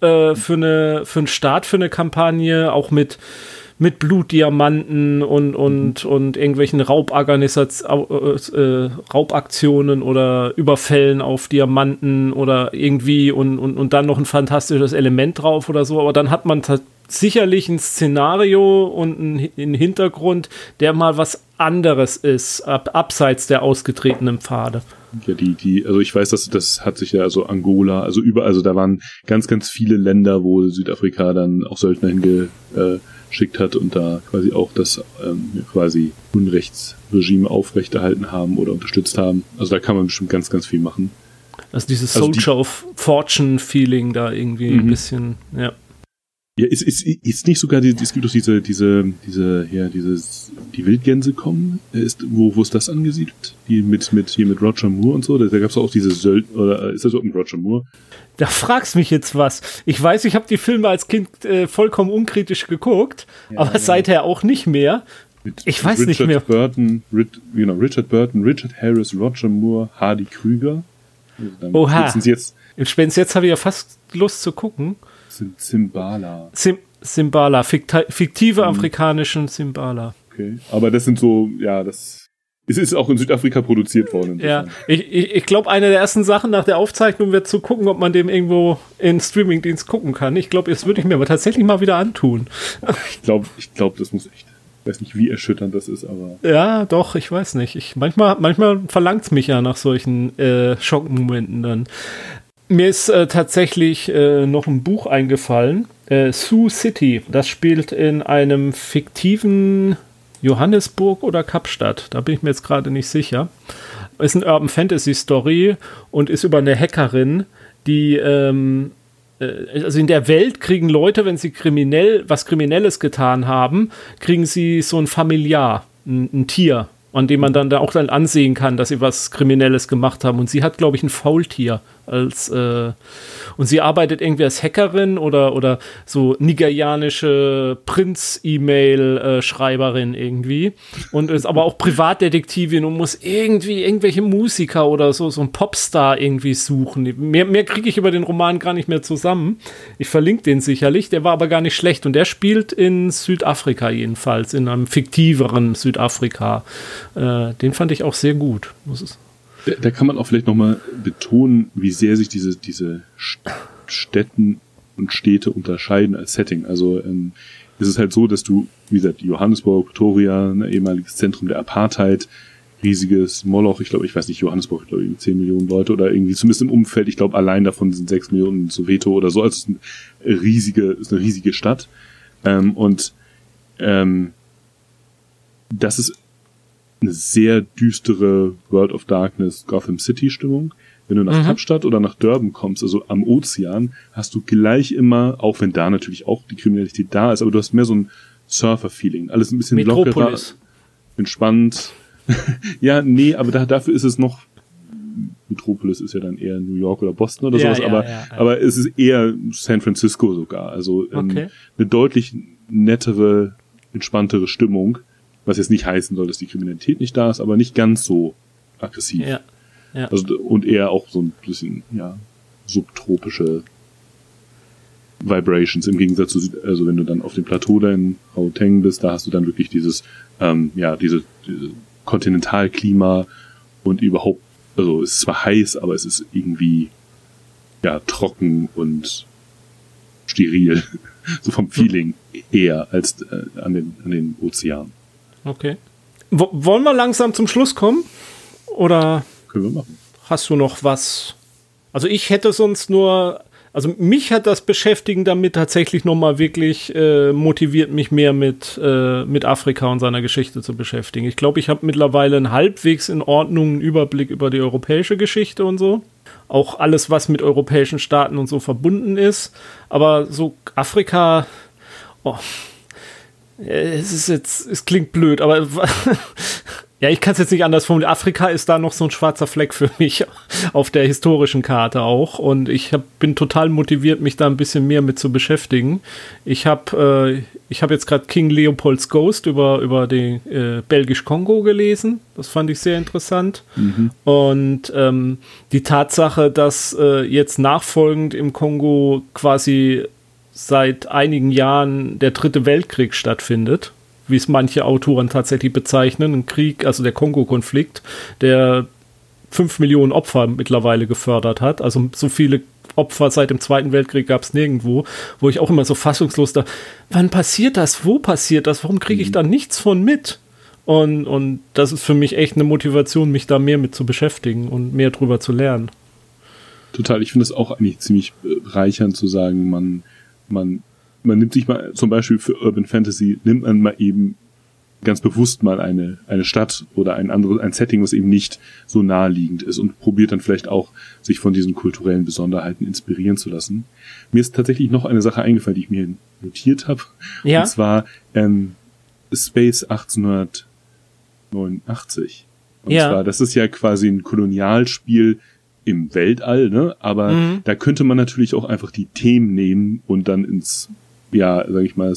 äh, für, eine, für einen Start, für eine Kampagne, auch mit, mit Blutdiamanten und, und, mhm. und irgendwelchen äh, äh, Raubaktionen oder Überfällen auf Diamanten oder irgendwie und, und, und dann noch ein fantastisches Element drauf oder so. Aber dann hat man sicherlich ein Szenario und einen Hintergrund, der mal was anderes ist, ab, abseits der ausgetretenen Pfade. Ja, die, die, also ich weiß, dass das hat sich ja also Angola, also über, also da waren ganz, ganz viele Länder, wo Südafrika dann auch Söldner hingeschickt hat und da quasi auch das ähm, quasi Unrechtsregime aufrechterhalten haben oder unterstützt haben. Also da kann man bestimmt ganz, ganz viel machen. Also dieses also Soldier die, of Fortune Feeling da irgendwie ein mhm. bisschen, ja. Ja, ist, ist, ist nicht sogar, die, es gibt doch diese, diese, diese, ja, dieses, die Wildgänse kommen, ist, wo, wo ist das angesiedelt? Die mit, mit, hier mit Roger Moore und so, da, da gab es auch diese Söld, oder ist das auch mit Roger Moore? Da fragst mich jetzt was. Ich weiß, ich habe die Filme als Kind äh, vollkommen unkritisch geguckt, ja, aber ja. seither auch nicht mehr. Mit, ich weiß Richard nicht mehr. Burton, Rid, genau, Richard Burton, Richard Harris, Roger Moore, Hardy Krüger. Dann Oha. Jetzt, Im Spenst, jetzt habe ich ja fast Lust zu gucken. Zimbala. Sim Simbala, fiktive mhm. afrikanischen Simbala. Okay, aber das sind so, ja, das es ist auch in Südafrika produziert worden. Ja, ich, ich, ich glaube, eine der ersten Sachen nach der Aufzeichnung wird zu gucken, ob man dem irgendwo in Streamingdienst gucken kann. Ich glaube, das würde ich mir aber tatsächlich mal wieder antun. <laughs> Ich glaube, ich glaube, das muss echt. Ich weiß nicht, wie erschütternd das ist, aber. Ja, doch, ich weiß nicht. Ich, manchmal manchmal verlangt es mich ja nach solchen äh, Schockmomenten dann. Mir ist äh, tatsächlich äh, noch ein Buch eingefallen. Äh, Sioux City. Das spielt in einem fiktiven Johannesburg oder Kapstadt. Da bin ich mir jetzt gerade nicht sicher. Ist eine Urban Fantasy Story und ist über eine Hackerin, die ähm, äh, also in der Welt kriegen Leute, wenn sie kriminell was Kriminelles getan haben, kriegen sie so ein Familiar, ein, ein Tier, an dem man dann da auch dann ansehen kann, dass sie was Kriminelles gemacht haben. Und sie hat, glaube ich, ein Faultier als äh, und sie arbeitet irgendwie als Hackerin oder oder so nigerianische Prinz-E-Mail-Schreiberin irgendwie und ist aber auch Privatdetektivin und muss irgendwie irgendwelche Musiker oder so so ein Popstar irgendwie suchen. Mehr, mehr kriege ich über den Roman gar nicht mehr zusammen. Ich verlinke den sicherlich. Der war aber gar nicht schlecht und der spielt in Südafrika jedenfalls in einem fiktiveren Südafrika. Äh, den fand ich auch sehr gut. Muss es da, da kann man auch vielleicht nochmal betonen, wie sehr sich diese, diese Städten und Städte unterscheiden als Setting. Also ähm, es ist halt so, dass du, wie gesagt, Johannesburg, Pretoria, ein ehemaliges Zentrum der Apartheid, riesiges Moloch, ich glaube, ich weiß nicht, Johannesburg, ich glaube, 10 Millionen Leute oder irgendwie, zumindest im Umfeld, ich glaube, allein davon sind 6 Millionen Soweto oder so, also es ist riesige, ist eine riesige Stadt. Ähm, und ähm, das ist eine sehr düstere World of Darkness Gotham City Stimmung. Wenn du nach mhm. Kapstadt oder nach Durban kommst, also am Ozean, hast du gleich immer, auch wenn da natürlich auch die Kriminalität da ist, aber du hast mehr so ein, Surfer-Feeling. Alles ein bisschen Metropolis. lockerer, entspannt. <laughs> ja, nee, aber da, dafür ist es noch Metropolis ist ja dann eher New York oder Boston oder Ja, sowas, ja, aber, ja, aber es ist eher San Francisco sogar. Also ähm, Okay. eine deutlich nettere, entspanntere Stimmung, was jetzt nicht heißen soll, dass die Kriminalität nicht da ist, aber nicht ganz so aggressiv. Ja. Ja. Also, und eher auch so ein bisschen, ja, subtropische Vibrations im Gegensatz zu, also wenn du dann auf dem Plateau da in Gauteng bist, da hast du dann wirklich dieses, ähm, ja, diese, diese Kontinentalklima und überhaupt, also es ist zwar heiß, aber es ist irgendwie, ja, trocken und steril. <laughs> so vom Feeling eher als äh, an den, an den Ozean. Okay. Wo, wollen wir langsam zum Schluss kommen? Oder Können wir machen. hast du noch was? Also ich hätte sonst nur, also mich hat das Beschäftigen damit tatsächlich nochmal wirklich äh, motiviert, mich mehr mit, äh, mit Afrika und seiner Geschichte zu beschäftigen. Ich glaube, ich habe mittlerweile einen halbwegs in Ordnung einen Überblick über die europäische Geschichte und so. Auch alles, was mit europäischen Staaten und so verbunden ist. Aber so Afrika, oh, es ist jetzt, es klingt blöd, aber <laughs> ja, ich kann es jetzt nicht anders formulieren. Afrika ist da noch so ein schwarzer Fleck für mich <laughs> auf der historischen Karte auch. Und ich hab, bin total motiviert, mich da ein bisschen mehr mit zu beschäftigen. Ich habe äh, ich jetzt gerade King Leopolds Ghost über, über den äh, Belgisch-Kongo gelesen. Das fand ich sehr interessant. Und ähm, die Tatsache, dass äh, jetzt nachfolgend im Kongo quasi seit einigen Jahren der dritte Weltkrieg stattfindet, wie es manche Autoren tatsächlich bezeichnen, ein Krieg, also der Kongo-Konflikt, der fünf Millionen Opfer mittlerweile gefördert hat. Also so viele Opfer seit dem Zweiten Weltkrieg gab es nirgendwo, wo ich auch immer so fassungslos da, wann passiert das? Wo passiert das? Warum kriege ich da nichts von mit? Und, und das ist für mich echt eine Motivation, mich da mehr mit zu beschäftigen und mehr drüber zu lernen. Total. Ich finde es auch eigentlich ziemlich äh, bereichernd zu sagen, man, man, man nimmt sich mal, zum Beispiel für Urban Fantasy, nimmt man mal eben ganz bewusst mal eine, eine Stadt oder ein anderes, ein Setting, was eben nicht so naheliegend ist und probiert dann vielleicht auch, sich von diesen kulturellen Besonderheiten inspirieren zu lassen. Mir ist tatsächlich noch eine Sache eingefallen, die ich mir notiert habe. Ja. Und zwar ähm, Space 1889. Und Ja. zwar, das ist ja quasi ein Kolonialspiel im Weltall, ne? Aber Mhm. da könnte man natürlich auch einfach die Themen nehmen und dann ins, ja, sag ich mal,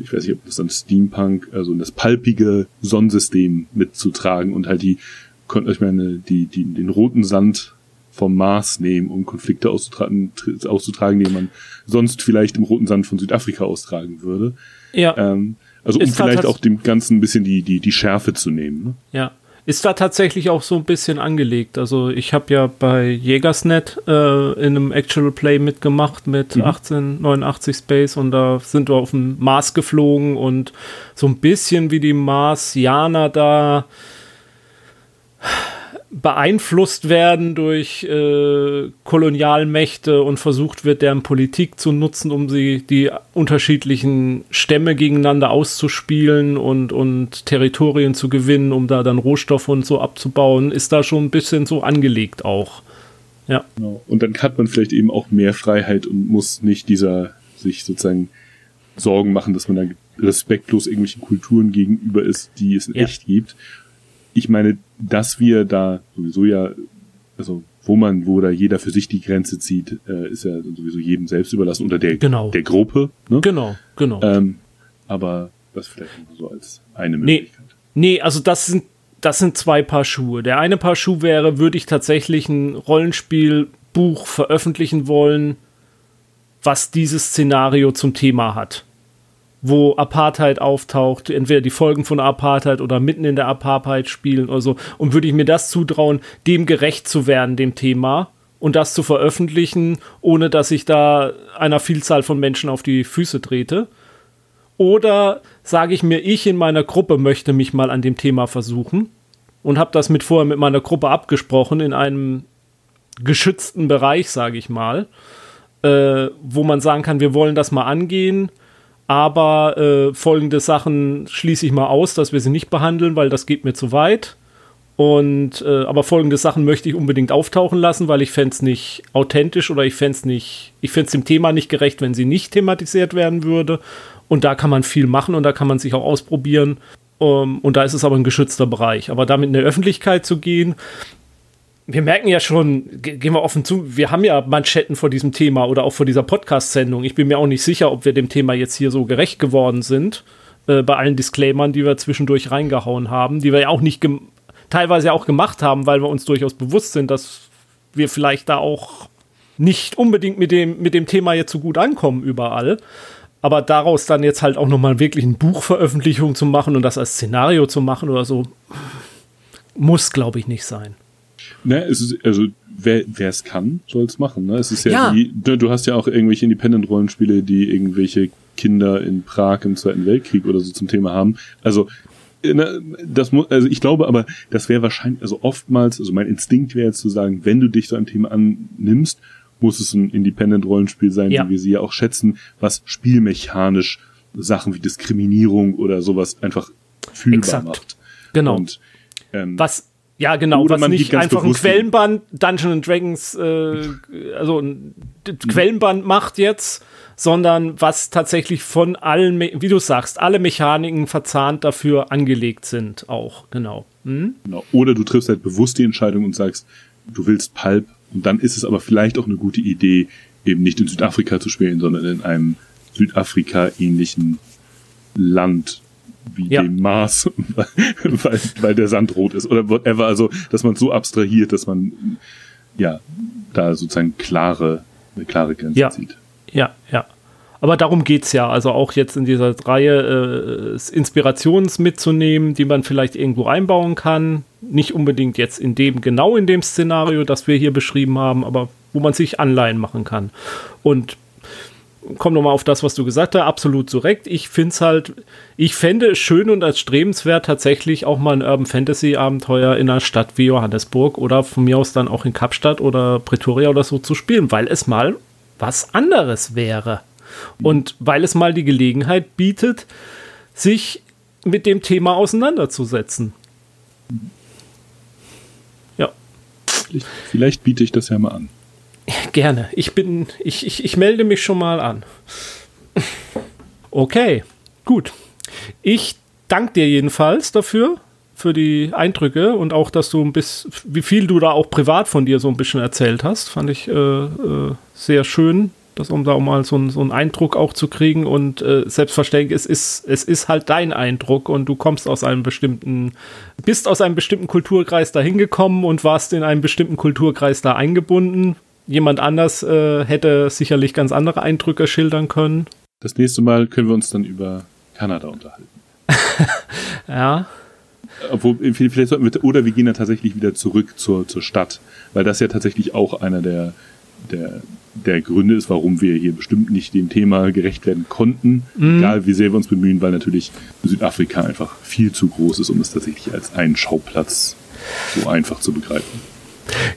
ich weiß nicht, ob das dann Steampunk, also in das palpige Sonnensystem mitzutragen und halt die, kon- ich meine, die, die, den roten Sand vom Mars nehmen, um Konflikte auszutragen, tr- auszutragen, die man sonst vielleicht im roten Sand von Südafrika austragen würde. Ja. Ähm, also um Ist vielleicht auch dem Ganzen ein bisschen die, die, die Schärfe zu nehmen. Ne? Ja. Ist da tatsächlich auch so ein bisschen angelegt. Also ich habe ja bei Jägersnet äh, in einem Actual Play mitgemacht mit 1889 Space und da sind wir auf dem Mars geflogen und so ein bisschen wie die Marsianer da beeinflusst werden durch äh, Kolonialmächte und versucht wird, deren Politik zu nutzen, um sie die unterschiedlichen Stämme gegeneinander auszuspielen und, und Territorien zu gewinnen, um da dann Rohstoffe und so abzubauen, ist da schon ein bisschen so angelegt auch. Ja, Genau. Und dann hat man vielleicht eben auch mehr Freiheit und muss nicht dieser sich sozusagen Sorgen machen, dass man da respektlos irgendwelchen Kulturen gegenüber ist, die es in Ja. echt gibt. Ich meine, dass wir da sowieso ja, also wo man, wo da jeder für sich die Grenze zieht, äh, ist ja sowieso jedem selbst überlassen unter der, Genau. der Gruppe. Ne? genau, genau. Ähm, aber das vielleicht so als eine Nee. Möglichkeit. Nee, also das sind, das sind zwei Paar Schuhe. Der eine Paar Schuh wäre, würde ich tatsächlich ein Rollenspielbuch veröffentlichen wollen, was dieses Szenario zum Thema hat. Wo Apartheid auftaucht, entweder die Folgen von Apartheid oder mitten in der Apartheid spielen oder so. Und würde ich mir das zutrauen, dem gerecht zu werden, dem Thema, und das zu veröffentlichen, ohne dass ich da einer Vielzahl von Menschen auf die Füße trete. Oder sage ich mir, ich in meiner Gruppe möchte mich mal an dem Thema versuchen und habe das mit vorher mit meiner Gruppe abgesprochen in einem geschützten Bereich, sage ich mal, äh, wo man sagen kann, wir wollen das mal angehen, aber äh, folgende Sachen schließe ich mal aus, dass wir sie nicht behandeln, weil das geht mir zu weit. Und äh, aber folgende Sachen möchte ich unbedingt auftauchen lassen, weil ich fände es nicht authentisch oder ich fände es nicht, ich fände dem Thema nicht gerecht, wenn sie nicht thematisiert werden würde. Und da kann man viel machen und da kann man sich auch ausprobieren. Um, ähm, und da ist es aber ein geschützter Bereich. Aber damit in der Öffentlichkeit zu gehen, wir merken ja schon, gehen wir offen zu, wir haben ja Manschetten vor diesem Thema oder auch vor dieser Podcast-Sendung. Ich bin mir auch nicht sicher, ob wir dem Thema jetzt hier so gerecht geworden sind, äh, bei allen Disclaimern, die wir zwischendurch reingehauen haben, die wir ja auch nicht teilweise auch gemacht haben, weil wir uns durchaus bewusst sind, dass wir vielleicht da auch nicht unbedingt mit dem, mit dem Thema jetzt so gut ankommen überall. Aber daraus dann jetzt halt auch nochmal wirklich eine Buchveröffentlichung zu machen und das als Szenario zu machen oder so, muss, glaube ich, nicht sein. Ne, es ist, also wer es kann, soll es machen. Ne? Es ist ja, ja. Die, ne, du hast ja auch irgendwelche Independent-Rollenspiele, die irgendwelche Kinder in Prag im Zweiten Weltkrieg oder so zum Thema haben. Also ne, das muss, also ich glaube aber, das wäre wahrscheinlich, also oftmals, also mein Instinkt wäre jetzt zu sagen, wenn du dich so ein Thema annimmst, muss es ein Independent-Rollenspiel sein, ja. wie wir sie ja auch schätzen, was spielmechanisch Sachen wie Diskriminierung oder sowas einfach fühlbar Exakt. macht. Genau. Und, ähm, was ja, genau, Oder was nicht einfach ein Quellenband, Dungeons Dragons, äh, also ein Quellenband macht jetzt, sondern was tatsächlich von allen, wie du sagst, alle Mechaniken verzahnt dafür angelegt sind, auch, genau. Hm? genau. Oder du triffst halt bewusst die Entscheidung und sagst, du willst Pulp und dann ist es aber vielleicht auch eine gute Idee, eben nicht in Südafrika zu spielen, sondern in einem Südafrika-ähnlichen Land, wie ja. dem Mars, <laughs> weil, weil der Sand rot ist oder whatever. Also, dass man so abstrahiert, dass man ja da sozusagen klare, eine klare Grenze ja. zieht. Ja, ja. Aber darum geht es ja. Also auch jetzt in dieser Reihe äh, Inspirations mitzunehmen, die man vielleicht irgendwo einbauen kann. Nicht unbedingt jetzt in dem, genau in dem Szenario, das wir hier beschrieben haben, aber wo man sich Anleihen machen kann. Und komm nochmal auf das, was du gesagt hast, absolut korrekt. Ich finde es halt, ich fände es schön und als strebenswert tatsächlich auch mal ein Urban Fantasy Abenteuer in einer Stadt wie Johannesburg oder von mir aus dann auch in Kapstadt oder Pretoria oder so zu spielen, weil es mal was anderes wäre. Und weil es mal die Gelegenheit bietet, sich mit dem Thema auseinanderzusetzen. Ja. Vielleicht, vielleicht biete ich das ja mal an. <laughs> Gerne. Ich bin, ich, ich, ich melde mich schon mal an. Okay, gut. Ich danke dir jedenfalls dafür, für die Eindrücke und auch, dass du ein bisschen, wie viel du da auch privat von dir so ein bisschen erzählt hast, fand ich äh, äh, sehr schön, das, um da auch mal so, so einen Eindruck auch zu kriegen und äh, selbstverständlich, es ist, es ist halt dein Eindruck und du kommst aus einem bestimmten, bist aus einem bestimmten Kulturkreis da hingekommen und warst in einem bestimmten Kulturkreis da eingebunden, jemand anders äh, hätte sicherlich ganz andere Eindrücke schildern können. Das nächste Mal können wir uns dann über Kanada unterhalten. <laughs> ja. Obwohl, vielleicht sollten wir, oder wir gehen dann tatsächlich wieder zurück zur, zur Stadt, weil das ja tatsächlich auch einer der, der, der Gründe ist, warum wir hier bestimmt nicht dem Thema gerecht werden konnten, mhm. egal wie sehr wir uns bemühen, weil natürlich Südafrika einfach viel zu groß ist, um es tatsächlich als einen Schauplatz so einfach zu begreifen.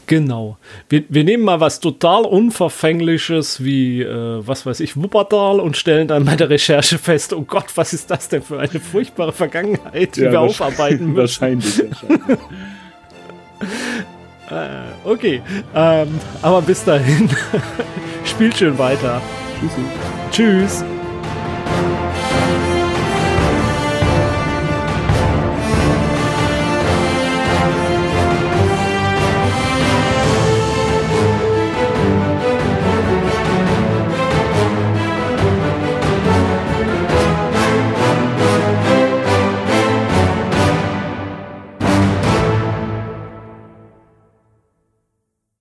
Genau. Wir, wir, nehmen mal was total Unverfängliches wie, äh, was weiß ich, Wuppertal und stellen dann bei der Recherche fest, oh Gott, was ist das denn für eine furchtbare Vergangenheit, die ja, wir aufarbeiten <laughs> müssen. Wahrscheinlich, wahrscheinlich. <laughs> äh, okay, ähm, aber bis dahin, <laughs> spielt schön weiter. Tschüssi. Tschüss.